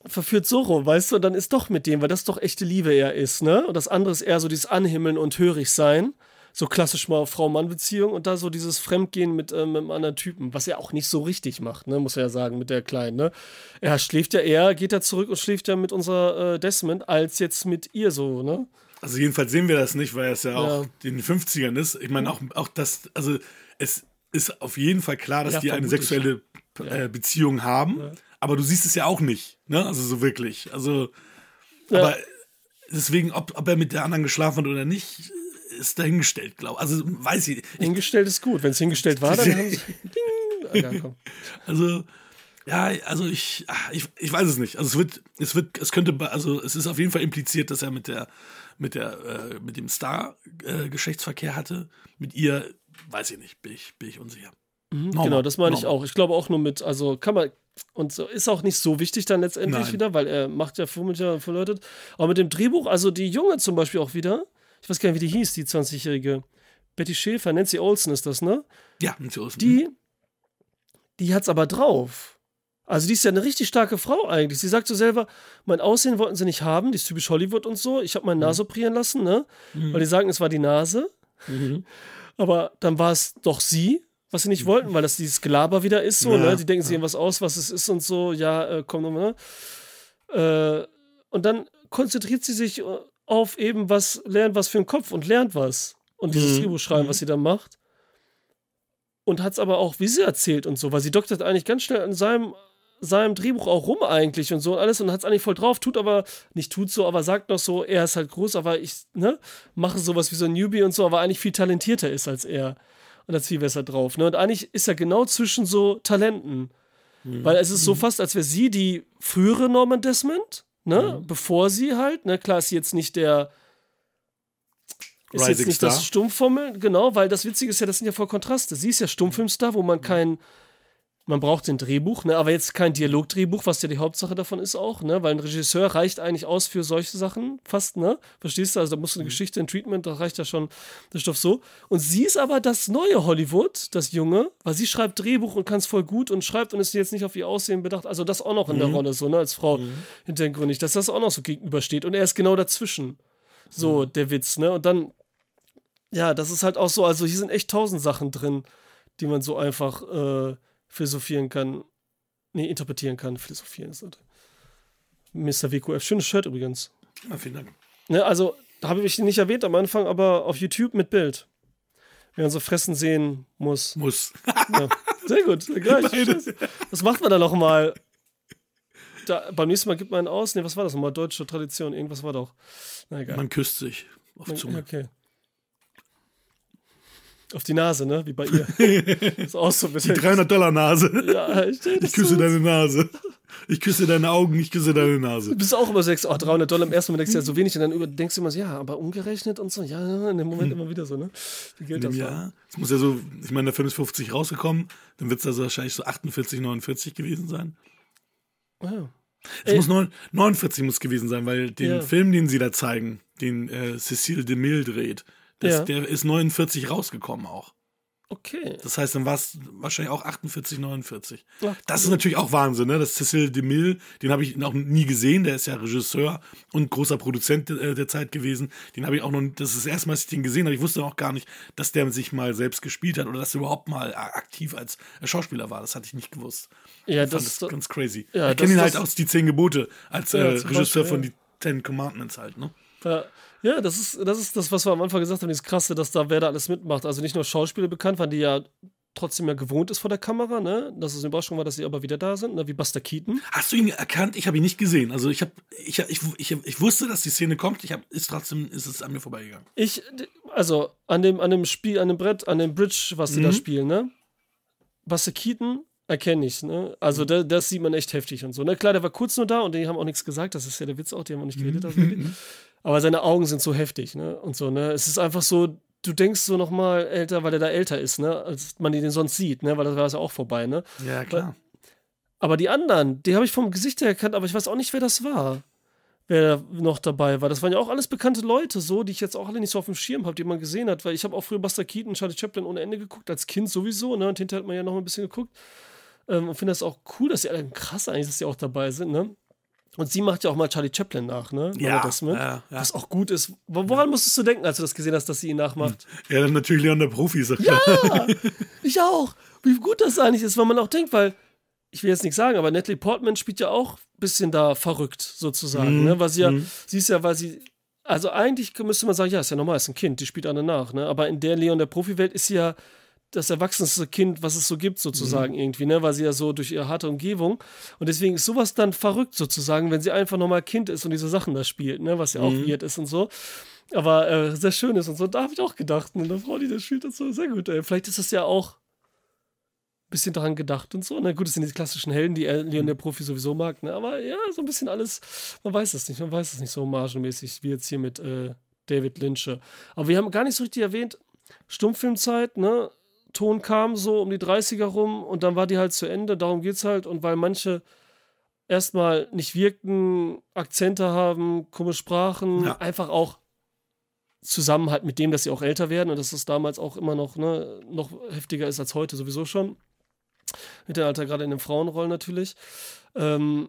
Speaker 1: verführt Soro, weißt du, und dann ist doch mit dem, weil das doch echte Liebe eher ist, ne? Und das andere ist eher so dieses Anhimmeln und hörig sein. So klassisch mal Frau-Mann-Beziehung und da so dieses Fremdgehen mit, ähm, mit einem anderen Typen, was er auch nicht so richtig macht, ne, muss er ja sagen, mit der Kleinen, ne? Er schläft ja eher, geht er zurück und schläft ja mit unserer äh, Desmond, als jetzt mit ihr so, ne?
Speaker 2: Also jedenfalls sehen wir das nicht, weil es ja auch ja. in den 50ern ist. Ich meine auch, auch das, also es ist auf jeden Fall klar, dass ja, die eine sexuelle äh, Beziehung haben. Ja aber du siehst es ja auch nicht, ne? Also so wirklich. Also, ja. aber deswegen, ob, ob er mit der anderen geschlafen hat oder nicht, ist dahingestellt, glaube ich. Also weiß ich.
Speaker 1: Hingestellt ist gut. Wenn es hingestellt war, dann haben sie.
Speaker 2: also, ja, also ich, ich, ich weiß es nicht. Also es wird, es wird, es könnte, also es ist auf jeden Fall impliziert, dass er mit der, mit der, äh, mit dem Star äh, Geschlechtsverkehr hatte. Mit ihr, weiß ich nicht, bin ich, bin ich unsicher.
Speaker 1: Mhm, genau, das meine ich auch. Ich glaube auch nur mit, also kann man, und so ist auch nicht so wichtig dann letztendlich Nein. wieder, weil er macht ja womit ja verleutet. Aber mit dem Drehbuch, also die Junge zum Beispiel auch wieder, ich weiß gar nicht, wie die hieß, die 20-jährige. Betty Schäfer, Nancy Olsen ist das, ne?
Speaker 2: Ja, Nancy Olsen.
Speaker 1: Die, die hat's aber drauf. Also die ist ja eine richtig starke Frau eigentlich. Sie sagt so selber, mein Aussehen wollten sie nicht haben, die ist typisch Hollywood und so. Ich habe meine Nase operieren lassen, ne? Mhm. Weil die sagen, es war die Nase. Mhm. Aber dann war es doch sie was sie nicht wollten, weil das dieses Gelaber wieder ist, so, ne? ja, ne? Die denken sich irgendwas aus, was es ist und so, ja, äh, komm nochmal, ne? Äh, und dann konzentriert sie sich äh, auf eben was, lernt was für den Kopf und lernt was. Und dieses mhm. Drehbuch schreiben, was mhm. sie da macht. Und hat es aber auch, wie sie erzählt und so, weil sie doktert eigentlich ganz schnell an seinem, seinem Drehbuch auch rum eigentlich und so und alles und hat es eigentlich voll drauf, tut aber, nicht tut so, aber sagt noch so, er ist halt groß, aber ich, ne, mache sowas wie so ein Newbie und so, aber eigentlich viel talentierter ist als er und da viel besser drauf. Ne? Und eigentlich ist er genau zwischen so Talenten. Mhm. Weil es ist so mhm. fast, als wäre sie die frühere Norman Desmond, ne? Mhm. Bevor sie halt, ne, klar ist sie jetzt nicht der ist Rising jetzt nicht Star. das Stummformel, genau, weil das Witzige ist ja, das sind ja voll Kontraste. Sie ist ja Stummfilmstar, wo man mhm. Man braucht ein Drehbuch, ne, aber jetzt kein Dialogdrehbuch, was ja die Hauptsache davon ist auch, ne, weil ein Regisseur reicht eigentlich aus für solche Sachen, fast, ne, verstehst du, also da musst du eine mhm. Geschichte, ein Treatment, da reicht ja schon der Stoff so. Und sie ist aber das neue Hollywood, das Junge, weil sie schreibt Drehbuch und kann es voll gut und schreibt und ist jetzt nicht auf ihr Aussehen bedacht, also das auch noch in mhm. der Rolle, so, ne, als Frau mhm. hintergründig, dass das auch noch so gegenübersteht und er ist genau dazwischen, so, mhm. der Witz, ne, und dann, ja, das ist halt auch so, also hier sind echt tausend Sachen drin, die man so einfach, äh, philosophieren kann. Nee, interpretieren kann. Philosophieren ist das. Mr. WQF. Schönes Shirt übrigens.
Speaker 2: Ja, vielen Dank.
Speaker 1: Ne, also, da habe ich nicht erwähnt am Anfang, aber auf YouTube mit Bild. Wer man so fressen sehen muss.
Speaker 2: Muss.
Speaker 1: Ja. Sehr gut. Gleich. Was macht man da nochmal? Da, beim nächsten Mal gibt man aus. Ne, was war das nochmal? Deutsche Tradition. Irgendwas war doch.
Speaker 2: Na egal. Man küsst sich auf Zunge.
Speaker 1: Okay. Auf die Nase, ne? Wie bei ihr.
Speaker 2: ist auch so Die 300-Dollar-Nase. Ja, ich, ich küsse so. deine Nase. Ich küsse deine Augen, ich küsse deine Nase.
Speaker 1: Du bist auch immer so, oh, 300 Dollar im ersten Moment denkst du ja so wenig und dann denkst du immer so, ja, aber umgerechnet und so, ja, in dem Moment immer wieder so, ne?
Speaker 2: Wie gilt das? Ja, es muss ja so, ich meine, der Film ist 50 rausgekommen, dann wird es also wahrscheinlich so 48, 49 gewesen sein. Wow. Es Ey. muss 9, 49 muss gewesen sein, weil den ja. Film, den sie da zeigen, den äh, Cecile DeMille dreht, das, ja. Der ist 49 rausgekommen auch.
Speaker 1: Okay.
Speaker 2: Das heißt, dann war es wahrscheinlich auch 48, 49. Ach, das ist natürlich auch Wahnsinn, ne? Das Cecil DeMille, den habe ich noch nie gesehen. Der ist ja Regisseur und großer Produzent der, der Zeit gewesen. Den habe ich auch noch, das ist das erste Mal, dass ich den gesehen habe. Ich wusste auch gar nicht, dass der sich mal selbst gespielt hat oder dass er überhaupt mal aktiv als Schauspieler war. Das hatte ich nicht gewusst.
Speaker 1: Ja,
Speaker 2: ich
Speaker 1: das
Speaker 2: ist ganz crazy. Ja, ich kenne ihn halt aus Die Zehn Gebote als ja, äh, Regisseur Beispiel, von Die Ten Commandments halt, ne?
Speaker 1: Ja. Ja, das ist, das ist das, was wir am Anfang gesagt haben, dieses Krasse, dass da wer da alles mitmacht. Also nicht nur Schauspieler bekannt waren, die ja trotzdem ja gewohnt ist vor der Kamera, ne? Dass es eine Überraschung war, dass sie aber wieder da sind, ne? wie Buster Keaton.
Speaker 2: Hast du ihn erkannt? Ich habe ihn nicht gesehen. Also ich habe, ich, ich, ich, ich wusste, dass die Szene kommt. Ich habe, ist trotzdem, ist es an mir vorbeigegangen.
Speaker 1: Ich, also an dem, an dem Spiel, an dem Brett, an dem Bridge, was sie da
Speaker 2: Mhm.
Speaker 1: spielen, ne? Buster Keaton erkenne ich, ne?
Speaker 2: Mhm.
Speaker 1: Also da, das sieht man echt heftig und so. Ne? Klar, der war kurz nur da und die haben auch nichts gesagt. Das ist ja der Witz auch, die haben auch nicht geredet.
Speaker 2: Mhm.
Speaker 1: aber seine Augen sind so heftig, ne? Und so, ne? Es ist einfach so, du denkst so nochmal älter, weil er da älter ist, ne? Als man den sonst sieht, ne? Weil das war ja auch vorbei, ne?
Speaker 2: Ja, klar.
Speaker 1: Aber die anderen, die habe ich vom Gesicht her erkannt, aber ich weiß auch nicht, wer das war. Wer da noch dabei war. Das waren ja auch alles bekannte Leute, so, die ich jetzt auch alle nicht so auf dem Schirm habe, die man gesehen hat, weil ich habe auch früher Buster Keaton, Charlie Chaplin ohne Ende geguckt, als Kind sowieso, ne? Und hinterher hat man ja noch ein bisschen geguckt. Ähm, und finde das auch cool, dass die alle krass eigentlich, dass die auch dabei sind, ne? Und sie macht ja auch mal Charlie Chaplin nach, ne?
Speaker 2: Ja,
Speaker 1: das mit.
Speaker 2: ja, ja.
Speaker 1: Was auch gut ist. Wo- Woran musstest du denken, als du das gesehen hast, dass sie ihn nachmacht?
Speaker 2: Ja, dann natürlich Leon der Profi, klar.
Speaker 1: Ja, ich auch. Wie gut das eigentlich ist, weil man auch denkt, weil ich will jetzt nichts sagen, aber Natalie Portman spielt ja auch ein bisschen da verrückt sozusagen,
Speaker 2: Mhm,
Speaker 1: ne? Weil sie ja,
Speaker 2: mhm.
Speaker 1: sie ist ja, weil sie, also eigentlich müsste man sagen, ja, ist ja normal, ist ein Kind, die spielt alle nach, ne? Aber in der Leon der Profi-Welt ist sie ja das erwachsenste Kind, was es so gibt, sozusagen
Speaker 2: Mhm.
Speaker 1: irgendwie, ne? Weil sie ja so durch ihre harte Umgebung und deswegen ist sowas dann verrückt sozusagen, wenn sie einfach nochmal Kind ist und diese Sachen da spielt, ne? Was ja auch
Speaker 2: Mhm.
Speaker 1: weird ist und so. Aber äh, sehr schön ist und so. Da habe ich auch gedacht, ne? Eine Frau, die das spielt, das so sehr gut, ey. Vielleicht ist das ja auch ein bisschen daran gedacht und so. Na gut, das sind die klassischen Helden, die Leon der Profi sowieso mag, ne? Aber ja, so ein bisschen alles, man weiß es nicht, man weiß es nicht so margenmäßig, wie jetzt hier mit äh, David Lynch. Aber wir haben gar nicht so richtig erwähnt, Stummfilmzeit, ne? Ton kam so um die 30er rum und dann war die halt zu Ende, darum geht's halt. Und weil manche erstmal nicht wirkten, Akzente haben, komische Sprachen,
Speaker 2: Ja.
Speaker 1: einfach auch zusammen halt mit dem, dass sie auch älter werden und dass das damals auch immer noch, ne, noch heftiger ist als heute sowieso schon. Mit dem Alter gerade in den Frauenrollen natürlich. Ähm,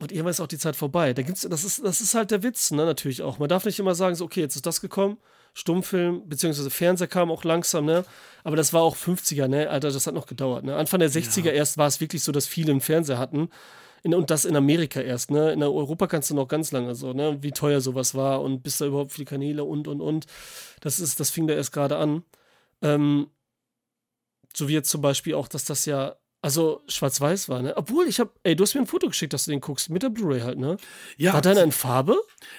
Speaker 1: und irgendwann ist auch die Zeit vorbei. Da gibt's, das, ist, das ist halt der Witz, ne, natürlich auch. Man darf nicht immer sagen, so, okay, jetzt ist das gekommen, Stummfilm, beziehungsweise Fernseher kam auch langsam, ne? Aber das war auch 50er, ne? Alter, das hat noch gedauert, ne? Anfang der 60er erst war es wirklich so, dass viele einen Fernseher hatten. In, und das in Amerika erst, ne? In Europa kannst du noch ganz lange so, ne? Wie teuer sowas war und bis da überhaupt viele Kanäle und und und. Das ist, das fing da erst gerade an. Ähm, so wie jetzt zum Beispiel auch, dass das ja, also schwarz-weiß war, ne? Obwohl, ich hab, ey, du hast mir ein Foto geschickt, dass du den guckst, mit der Blu-ray halt, ne?
Speaker 2: Ja,
Speaker 1: War deiner in Farbe?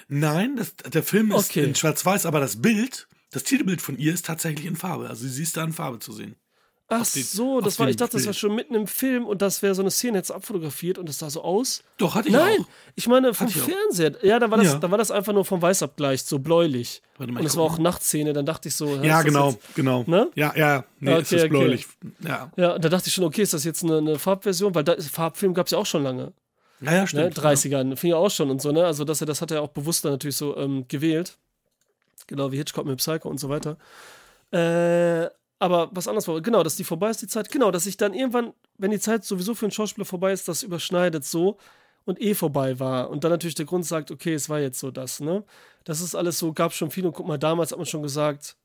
Speaker 2: nein, das, der Film ist
Speaker 1: Okay.
Speaker 2: in Schwarz-Weiß, aber das Bild, das Titelbild von ihr ist tatsächlich in Farbe. Also sie ist da in Farbe zu sehen.
Speaker 1: Ach so, das war, ich dachte, das war schon mitten im Film und das wäre so eine Szene jetzt abfotografiert und das sah so aus.
Speaker 2: Doch, hatte ich
Speaker 1: Nein,
Speaker 2: auch.
Speaker 1: ich meine vom
Speaker 2: auch.
Speaker 1: Fernseher. Ja, da war, das,
Speaker 2: Ja.
Speaker 1: da war das einfach nur vom Weißabgleich, so bläulich.
Speaker 2: Warte mal,
Speaker 1: und es war auch. Nachtszene, dann dachte ich so.
Speaker 2: Ja,
Speaker 1: das
Speaker 2: genau,
Speaker 1: Jetzt,
Speaker 2: genau.
Speaker 1: Ne?
Speaker 2: Ja, ja, nee,
Speaker 1: okay,
Speaker 2: ist
Speaker 1: okay.
Speaker 2: bläulich. Ja.
Speaker 1: ja, da dachte ich schon, okay, ist das jetzt eine, eine Farbversion? Weil da, Farbfilm gab es ja auch schon lange.
Speaker 2: ja, ja,
Speaker 1: Ne?
Speaker 2: stimmt.
Speaker 1: 30ern, fing ja auch schon und so, ne? Also dass er, das hat er auch bewusst dann natürlich so ähm, gewählt. Genau wie Hitchcock mit Psycho und so weiter. Äh, aber was anderes war, genau, dass die vorbei ist, die Zeit, genau, dass ich dann irgendwann, wenn die Zeit sowieso für einen Schauspieler vorbei ist, das überschneidet so und eh vorbei war. Und dann natürlich der Grund sagt, okay, es war jetzt so das, ne? Das ist alles so, gab schon viel und guck mal, damals hat man schon gesagt,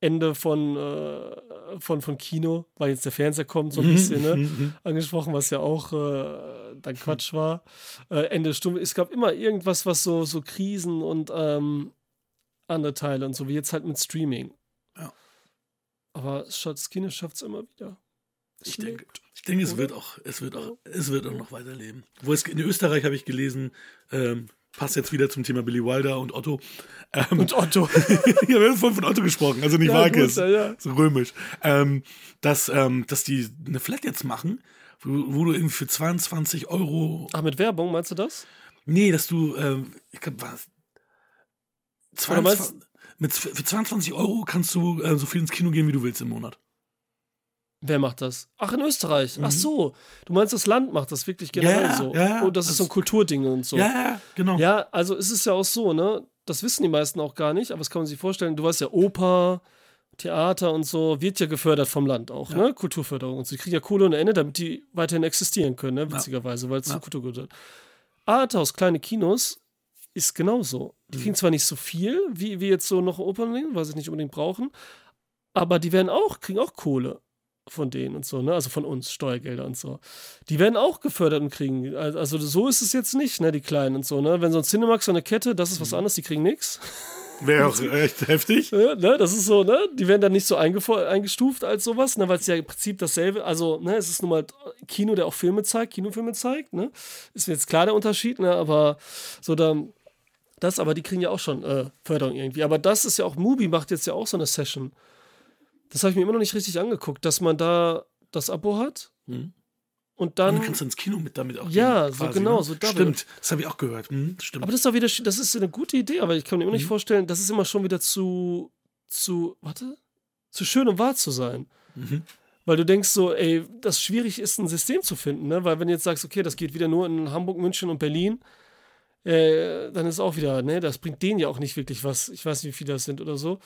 Speaker 1: Ende von, äh, von, von Kino, weil jetzt der Fernseher kommt, so ein bisschen, ne?
Speaker 2: Mhm.
Speaker 1: angesprochen, was ja auch äh, dann Quatsch war. Äh, Ende Stunde. Es gab immer irgendwas, was so, so Krisen und ähm, andere Teile und so, wie jetzt halt mit Streaming. Aber das Kino schafft es immer wieder.
Speaker 2: Ich denke, ich denke, es wird auch, es wird auch, es wird auch noch weiterleben. Wo es in Österreich habe ich gelesen, ähm, passt jetzt wieder zum Thema Billy Wilder und Otto. Ähm,
Speaker 1: Und Otto.
Speaker 2: ja, wir haben vorhin von Otto gesprochen, also nicht
Speaker 1: Ja, gut, ja,
Speaker 2: so römisch. Ähm, dass, ähm, dass die eine Flat jetzt machen, wo, wo du irgendwie für 22 Euro,
Speaker 1: Ach, mit Werbung, meinst du das?
Speaker 2: nee, dass du, ähm, ich glaube, was,
Speaker 1: Oder meinst-
Speaker 2: 22, mit, für 22 Euro kannst du äh, so viel ins Kino gehen, wie du willst im Monat.
Speaker 1: Wer macht das? Ach, in Österreich. Ach
Speaker 2: Mhm.
Speaker 1: so. Du meinst, das Land macht das wirklich generell
Speaker 2: Ja,
Speaker 1: so.
Speaker 2: ja, ja.
Speaker 1: Und das ist so ein Kulturding und so.
Speaker 2: Ja, ja, genau.
Speaker 1: Ja, also es ist ja auch so, ne? Das wissen die meisten auch gar nicht, aber das kann man sich vorstellen. Du weißt ja, Oper, Theater und so wird ja gefördert vom Land auch, ne? Kulturförderung und so. Die kriegen ja Kohle ohne Ende, damit die weiterhin existieren können, ne? Witzigerweise, weil es
Speaker 2: Ja.
Speaker 1: zu Kultur gehört. Arthouse, kleine Kinos, ist genauso. Die
Speaker 2: Mhm.
Speaker 1: kriegen zwar nicht so viel, wie, wie jetzt so noch Opern, weil sie es nicht unbedingt brauchen, aber die werden auch, kriegen auch Kohle von denen und so, ne? Also von uns, Steuergelder und so. Die werden auch gefördert und kriegen. al- Also so ist es jetzt nicht, ne, die Kleinen und so, ne? Wenn so ein Cinemax so eine Kette, das ist was anderes, die kriegen nichts.
Speaker 2: Wäre auch echt heftig.
Speaker 1: Ja, ne, das ist so, ne? Die werden dann nicht so eingestuft als sowas, ne, weil es ja im Prinzip dasselbe, also, ne, es ist nun mal Kino, der auch Filme zeigt, Kinofilme zeigt, ne? Ist jetzt klar der Unterschied, ne? Aber so dann. Das, aber die kriegen ja auch schon äh, Förderung irgendwie. Aber das ist ja auch, Mubi macht jetzt ja auch so eine Session. Das habe ich mir immer noch nicht richtig angeguckt, dass man da das Abo hat.
Speaker 2: Mhm.
Speaker 1: Und dann.
Speaker 2: Und du kannst ins Kino mit damit auch
Speaker 1: Ja,
Speaker 2: gehen,
Speaker 1: so
Speaker 2: quasi,
Speaker 1: genau,
Speaker 2: ne?
Speaker 1: so double.
Speaker 2: Stimmt, das habe ich auch gehört. Hm, stimmt.
Speaker 1: Aber das ist doch wieder, das ist eine gute Idee, aber ich kann mir immer nicht
Speaker 2: Mhm.
Speaker 1: vorstellen, das ist immer schon wieder zu, zu, warte, zu schön, um wahr zu sein.
Speaker 2: Mhm.
Speaker 1: Weil du denkst so, ey, das schwierig ist, ein System zu finden, ne? Weil wenn du jetzt sagst, okay, das geht wieder nur in Hamburg, München und Berlin, äh, dann ist auch wieder, ne, das bringt denen ja auch nicht wirklich was. Ich weiß nicht, wie viele das sind oder so.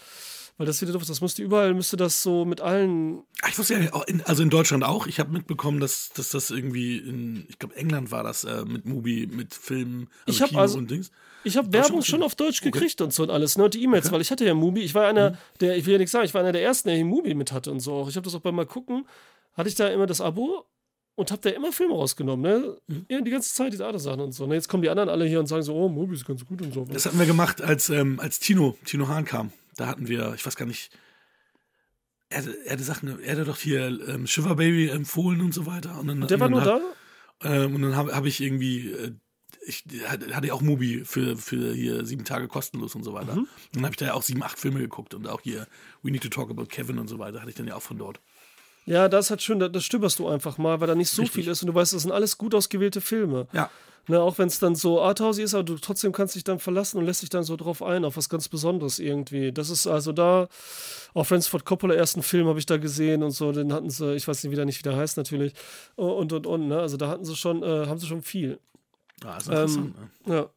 Speaker 1: Weil das wieder doof ist. Das müsste überall, müsste das so mit allen.
Speaker 2: Ah, Ich wusste ja, also in Deutschland auch. Ich habe mitbekommen, dass, dass das irgendwie in, ich glaube, England war das äh, mit Mubi, mit Filmen, also
Speaker 1: Ich hab
Speaker 2: Kino
Speaker 1: also-
Speaker 2: und Dings.
Speaker 1: Ich habe Werbung schon auf Deutsch
Speaker 2: Okay.
Speaker 1: gekriegt und so und alles, ne? Und die E-Mails, weil ich hatte ja Mubi. Ich war einer, der, ich will ja nichts sagen, ich war einer der ersten, der hier Mubi mit hatte und so. auch. Ich habe das auch beim Mal gucken, hatte ich da immer das Abo und habe da immer Filme rausgenommen, ne? Ja, die ganze Zeit diese anderen Sachen und so. Ne? Jetzt kommen die anderen alle hier und sagen so, oh, Mubi ist ganz gut und so.
Speaker 2: Das hatten wir gemacht, als, ähm, als Tino, Tino Hahn kam. Da hatten wir, ich weiß gar nicht, er, hatte- er hatte Sachen, er hatte doch hier ähm, Shiver Baby empfohlen und so weiter. Und dann,
Speaker 1: Der war
Speaker 2: und
Speaker 1: nur
Speaker 2: dann
Speaker 1: da?
Speaker 2: hab- Ähm, und dann habe hab ich irgendwie, äh, ich hatte ich auch Mubi für, für hier sieben Tage kostenlos und so weiter.
Speaker 1: Mhm.
Speaker 2: Und dann habe ich da ja auch sieben, acht Filme geguckt und auch hier We Need to Talk About Kevin und so weiter, hatte ich dann ja auch von dort.
Speaker 1: Ja, das ist halt schön, da- das stöberst du einfach mal, weil da nicht so
Speaker 2: Richtig.
Speaker 1: viel ist und du weißt, das sind alles gut ausgewählte Filme.
Speaker 2: Ja.
Speaker 1: Ne, auch wenn es dann so arthousey ist, aber du trotzdem kannst dich dann verlassen und lässt dich dann so drauf ein, auf was ganz Besonderes irgendwie. Das ist also da, auch Francis Ford Coppola ersten Film habe ich da gesehen und so, den hatten sie, ich weiß nicht, wie der nicht wieder heißt natürlich, und und und, ne? Also da hatten sie schon, äh, haben sie schon viel.
Speaker 2: Ja, ist
Speaker 1: Ähm,
Speaker 2: interessant. ne?
Speaker 1: Ja.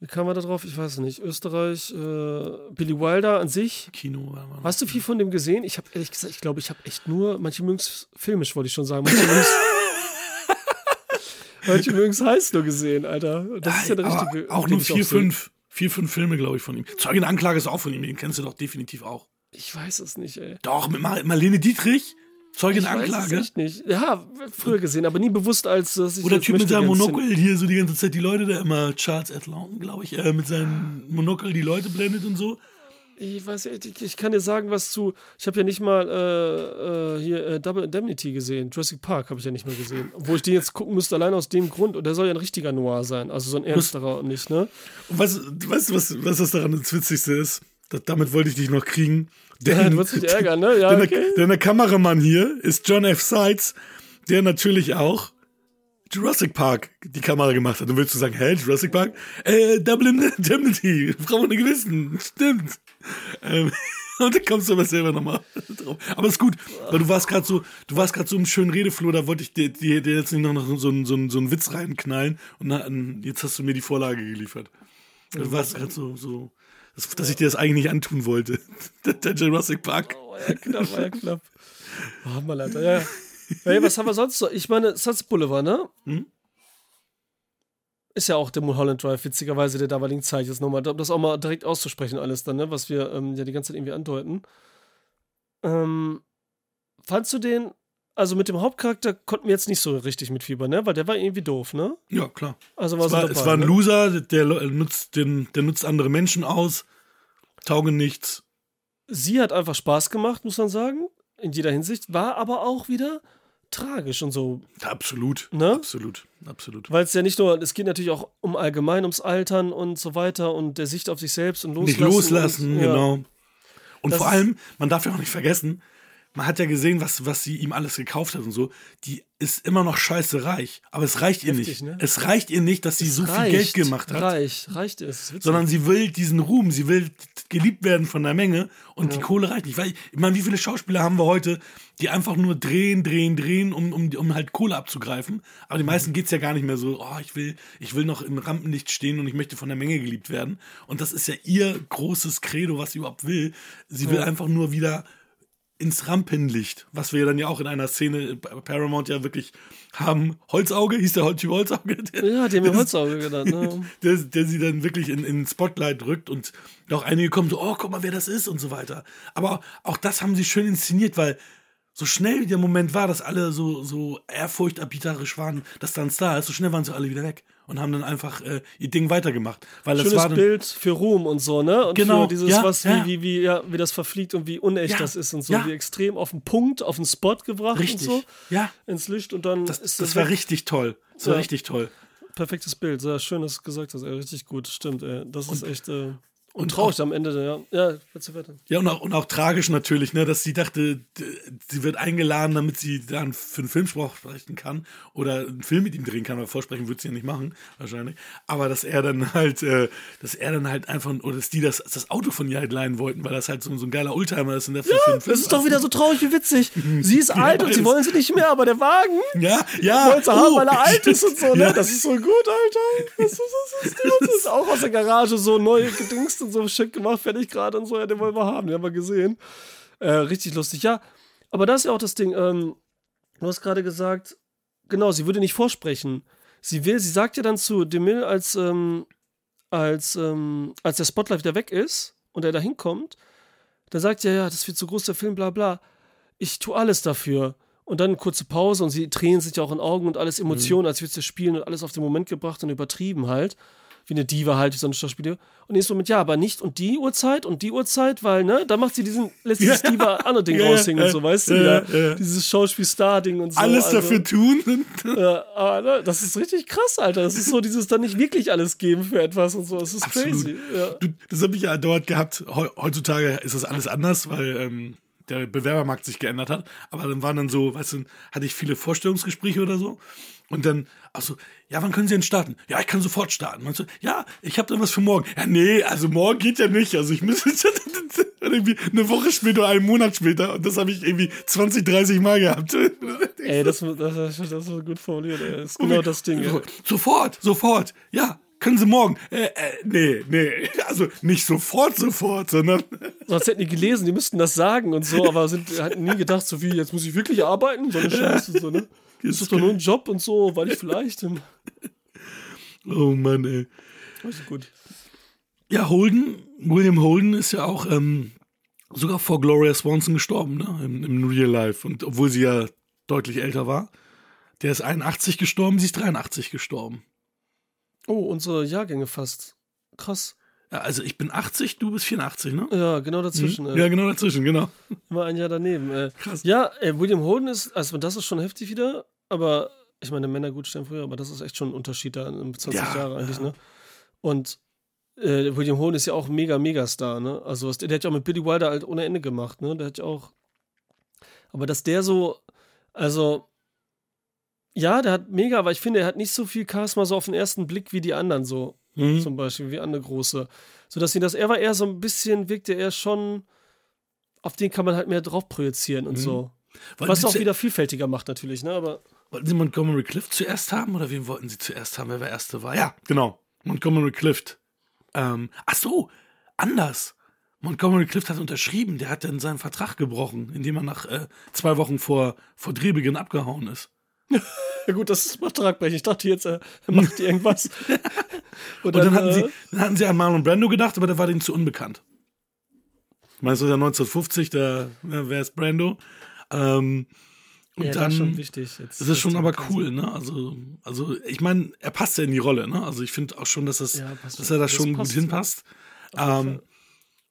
Speaker 1: Wie kam man da drauf? Ich weiß nicht. Österreich, äh, Billy Wilder an sich.
Speaker 2: Kino mal.
Speaker 1: Hast du viel von dem gesehen? Ich habe ehrlich gesagt, ich glaube, ich habe echt nur, manche mögen es filmisch, wollte ich schon sagen. Manche mögen manche mögen's heiß nur gesehen, Alter. Das ist ja der richtige.
Speaker 2: Auch nur vier,
Speaker 1: sehe.
Speaker 2: fünf, vier, fünf Filme, glaube ich, von ihm. Zeugen Anklage ist auch von ihm, den kennst du doch definitiv auch.
Speaker 1: Ich weiß es nicht, ey.
Speaker 2: Doch, mit Mar Marlene Dietrich, Der
Speaker 1: weiß es
Speaker 2: Anklage.
Speaker 1: echt nicht. Ja, früher gesehen, aber nie bewusst als dass ich
Speaker 2: Oder
Speaker 1: das
Speaker 2: Typ mit seinem Monokel hier so die ganze Zeit die Leute, der immer Charles Atlanton, glaube ich, äh, mit seinem Monokel die Leute blendet und so.
Speaker 1: Ich weiß nicht, ich, ich kann dir sagen, was zu. Ich habe ja nicht mal äh, äh, hier äh, Double Indemnity gesehen. Jurassic Park habe ich ja nicht mal gesehen. Wo ich den jetzt gucken müsste, allein aus dem Grund. Und der soll ja ein richtiger Noir sein. Also so ein ernsterer und nicht, ne?
Speaker 2: Und weißt, du, was, was das daran das Witzigste ist? Das, damit wollte ich dich noch kriegen.
Speaker 1: Ja,
Speaker 2: Denn,
Speaker 1: du wirst dich ärgern, ne? Ja,
Speaker 2: denn,
Speaker 1: okay.
Speaker 2: der, denn der Kameramann hier ist John F. Seitz, der natürlich auch Jurassic Park die Kamera gemacht hat. Und willst du sagen, hä, Jurassic Park? Äh, Double Indemnity, Frau ohne Gewissen, stimmt. Ähm, und dann kommst du aber selber nochmal drauf. Aber ist gut, weil du warst gerade so, du warst gerade so im schönen Redefloh, da wollte ich dir, dir, dir jetzt nicht noch so, einen- so, einen- so einen Witz reinknallen und na, jetzt hast du mir die Vorlage geliefert. Du warst gerade so, so, dass, dass ich dir das eigentlich nicht antun wollte. Der, der Jurassic Park.
Speaker 1: Oh, ja, knapp, war ja knapp. Oh, Mann, Alter, ja. Hey, was haben wir sonst so? Ich meine, Sunset Boulevard, ne?
Speaker 2: Hm?
Speaker 1: Ist ja auch der Mulholland Drive, witzigerweise der damaligen Zeit. Jetzt nochmal, um das auch mal direkt auszusprechen, alles dann, ne? Was wir ähm, ja die ganze Zeit irgendwie andeuten. Ähm, fandst du den, also mit dem Hauptcharakter konnten wir jetzt nicht so richtig mitfiebern, ne? Weil der war irgendwie doof, ne?
Speaker 2: Ja, klar.
Speaker 1: Also war
Speaker 2: Es
Speaker 1: so
Speaker 2: war,
Speaker 1: dabei,
Speaker 2: es war ein
Speaker 1: ne?
Speaker 2: Loser, der, nutzt, den, der nutzt andere Menschen aus, taugen nichts.
Speaker 1: Sie hat einfach Spaß gemacht, muss man sagen. In jeder Hinsicht. War aber auch wieder tragisch und so.
Speaker 2: Absolut.
Speaker 1: Ne?
Speaker 2: Absolut. Absolut.
Speaker 1: Weil es ja nicht nur, es geht natürlich auch um allgemein ums Altern und so weiter und der Sicht auf sich selbst und loslassen.
Speaker 2: Nicht loslassen,
Speaker 1: und, ja.
Speaker 2: genau. Und
Speaker 1: Das
Speaker 2: vor allem, man darf ja auch nicht vergessen, man hat ja gesehen, was, was sie ihm alles gekauft hat und so. Die ist immer noch scheiße reich. Aber es reicht ihr
Speaker 1: Heftig,
Speaker 2: nicht.
Speaker 1: ne?
Speaker 2: Es reicht ihr nicht, dass sie so viel
Speaker 1: Reicht,
Speaker 2: Geld gemacht hat.
Speaker 1: Reich, reicht es.
Speaker 2: sondern sie will diesen Ruhm, sie will geliebt werden von der Menge und die Kohle reicht nicht. Weil, ich meine, wie viele Schauspieler haben wir heute, die einfach nur drehen, drehen, drehen, um, um, um halt Kohle abzugreifen. Aber die meisten geht's ja gar nicht mehr so, oh, ich will, ich will noch im Rampenlicht stehen und ich möchte von der Menge geliebt werden. Und das ist ja ihr großes Credo, was sie überhaupt will. Sie will
Speaker 1: Ja.
Speaker 2: einfach nur wieder ins Rampenlicht, was wir dann ja auch in einer Szene bei Paramount ja wirklich haben. Holzauge, hieß der Typ Holzauge? Der,
Speaker 1: ja, die haben
Speaker 2: das-
Speaker 1: Holzauge genannt. Ne?
Speaker 2: der, der sie dann wirklich in, in Spotlight drückt und auch einige kommen so, oh, guck mal, wer das ist und so weiter. Aber auch das haben sie schön inszeniert, weil So schnell wie der Moment war, dass alle so, so ehrfurchterbietarisch waren, dass da ein Star ist, so schnell waren sie alle wieder weg und haben dann einfach äh, ihr Ding weitergemacht. Weil das
Speaker 1: Schönes
Speaker 2: war dann,
Speaker 1: Bild für Ruhm und so, ne? Und
Speaker 2: Genau,
Speaker 1: für dieses,
Speaker 2: ja,
Speaker 1: was,
Speaker 2: ja.
Speaker 1: Wie, wie, wie, ja, wie das verfliegt und wie unecht das ist und so, wie extrem auf den Punkt, auf den Spot gebracht
Speaker 2: richtig.
Speaker 1: und so,
Speaker 2: Ja,
Speaker 1: ins Licht und dann
Speaker 2: das,
Speaker 1: ist
Speaker 2: das war
Speaker 1: weg.
Speaker 2: richtig toll. Das war richtig toll.
Speaker 1: perfektes Bild, sehr schön, dass du gesagt hast, ey, richtig gut, stimmt, ey. Das ist echt äh, und, traurig am Ende, ja. Ja, weiter?
Speaker 2: Ja, und auch, und auch tragisch natürlich, ne, dass sie dachte, sie wird eingeladen, damit sie dann für einen Film sprechen kann oder einen Film mit ihm drehen kann, aber vorsprechen wird sie ja nicht machen, wahrscheinlich. Aber dass er dann halt, äh, dass er dann halt einfach, oder dass die das, das Auto von ihr halt leihen wollten, weil das halt so, so ein geiler Oldtimer ist und der für, für
Speaker 1: Das ist doch wieder so traurig wie witzig. Sie ist alt und sie wollen sie nicht mehr, aber der Wagen
Speaker 2: Ja, ja.
Speaker 1: wollen sie haben,
Speaker 2: oh,
Speaker 1: weil er alt ist und so, ne?
Speaker 2: Ja.
Speaker 1: Das ist so gut, Alter. Das ist, das ist, das ist auch aus der Garage so neu gedingst und so schick gemacht, fertig gerade und so. Ja, den wollen wir haben, den haben wir gesehen. Äh, richtig lustig, ja. Aber das ist ja auch das Ding. Ähm, du hast gerade gesagt, genau, sie würde nicht vorsprechen. Sie will, sie sagt ja dann zu Demille, als, ähm, als, ähm, als der Spotlight wieder weg ist und er da hinkommt, da sagt ja, ja, das wird zu groß, der Film, bla bla. Ich tue alles dafür. Und dann eine kurze Pause und sie Tränen sind ja auch in Augen und alles Emotionen, als würde sie spielen und alles auf den Moment gebracht und übertrieben halt. Wie eine Diva halt, wie so eine Schauspielerin. Und nächstes Moment, ja, aber nicht und die Uhrzeit und die Uhrzeit, weil, ne, da macht sie diesen, lässt dieses
Speaker 2: Ja.
Speaker 1: Diva andere Ding
Speaker 2: Ja, ja,
Speaker 1: raushängen und so, weißt du,
Speaker 2: ja,
Speaker 1: wieder. Dieses Schauspiel-Star-Ding und so.
Speaker 2: Alles
Speaker 1: also,
Speaker 2: dafür tun.
Speaker 1: Ja, aber, ne, das ist richtig krass, Alter. Das ist so dieses dann nicht wirklich alles geben für etwas und so. Das ist
Speaker 2: Absolut.
Speaker 1: crazy.
Speaker 2: Du, das habe ich ja dort gehabt. Heu- Heutzutage ist das alles anders, weil ähm, der Bewerbermarkt sich geändert hat. Aber dann waren dann so, weißt du, hatte ich viele Vorstellungsgespräche oder so. Und dann, ach so, ja, wann können Sie denn starten? Ja, ich kann sofort starten. Und so, ja, ich habe dann was für morgen. Ja, nee, also morgen geht ja nicht. Also ich müsste irgendwie eine Woche später, einen Monat später. Und das habe ich irgendwie 20, 30 Mal gehabt.
Speaker 1: Ey, das, das, das, das ist gut formuliert, ey. Das ist genau das Ding, ey.
Speaker 2: Sofort, sofort. Ja, können Sie morgen. Äh, äh, nee, nee. Also nicht sofort, sofort, sondern.
Speaker 1: Sonst hätten die gelesen, die müssten das sagen und so, aber sind, hatten nie gedacht, so wie, jetzt muss ich wirklich arbeiten? So eine Scheiße, so, ne? Das ist doch nur ein Job und so, weil ich vielleicht.
Speaker 2: Oh Mann, ey.
Speaker 1: also gut.
Speaker 2: Ja, Holden, William Holden ist ja auch ähm, sogar vor Gloria Swanson gestorben, ne? Im, Im Real Life. Und obwohl sie ja deutlich älter war. Der ist 81 gestorben, sie ist 83 gestorben.
Speaker 1: Oh, unsere Jahrgänge fast. Krass.
Speaker 2: Ja, also ich bin 80, du bist 84, ne?
Speaker 1: Ja, genau dazwischen.
Speaker 2: Ja,
Speaker 1: Ey.
Speaker 2: genau dazwischen, genau.
Speaker 1: Immer ein Jahr daneben. Ey.
Speaker 2: Krass.
Speaker 1: Ja, ey, William Holden ist, also das ist schon heftig wieder, aber ich meine, Männer gut stellen früher, aber das ist echt schon ein Unterschied da in 20
Speaker 2: Ja,
Speaker 1: Jahre eigentlich,
Speaker 2: ja.
Speaker 1: ne? Und äh, William Holden ist ja auch mega, mega Star, ne? Also was- der, der hat ja auch mit Billy Wilder halt ohne Ende gemacht, ne? Der hat ja auch. Aber dass der so, also ja, der hat mega, aber ich finde, er hat nicht so viel Charisma so auf den ersten Blick wie die anderen so,
Speaker 2: Mhm.
Speaker 1: zum Beispiel, wie andere große. So dass sie das, er war eher so ein bisschen, wirkte er schon, auf den kann man halt mehr drauf projizieren und so.
Speaker 2: Wollten
Speaker 1: Was auch wieder vielfältiger macht natürlich, ne? Aber
Speaker 2: wollten sie Montgomery Clift zuerst haben oder wen wollten sie zuerst haben, wer der erste war? Ja, genau. Montgomery Clift. Ähm, ach so, anders. Montgomery Clift hat unterschrieben, der hat dann seinen Vertrag gebrochen, indem er nach äh, zwei Wochen vor, vor Drehbeginn abgehauen ist.
Speaker 1: ja gut, das ist Vertragbrechen. Ich dachte jetzt, er macht irgendwas.
Speaker 2: Und dann, hatten,
Speaker 1: äh,
Speaker 2: sie, dann hatten sie an Marlon Brando gedacht, aber der war denen zu unbekannt. Meinst du, der 1950, der, ja, wer ist Brando? Ähm, und
Speaker 1: ja, das
Speaker 2: dann
Speaker 1: ist schon wichtig. Jetzt,
Speaker 2: Das ist schon aber cool, ne? Also, also ich meine, er passt ja in die Rolle, ne? Also ich finde auch schon, dass, das,
Speaker 1: Ja,
Speaker 2: dass er da
Speaker 1: das
Speaker 2: schon gut hinpasst. Ähm,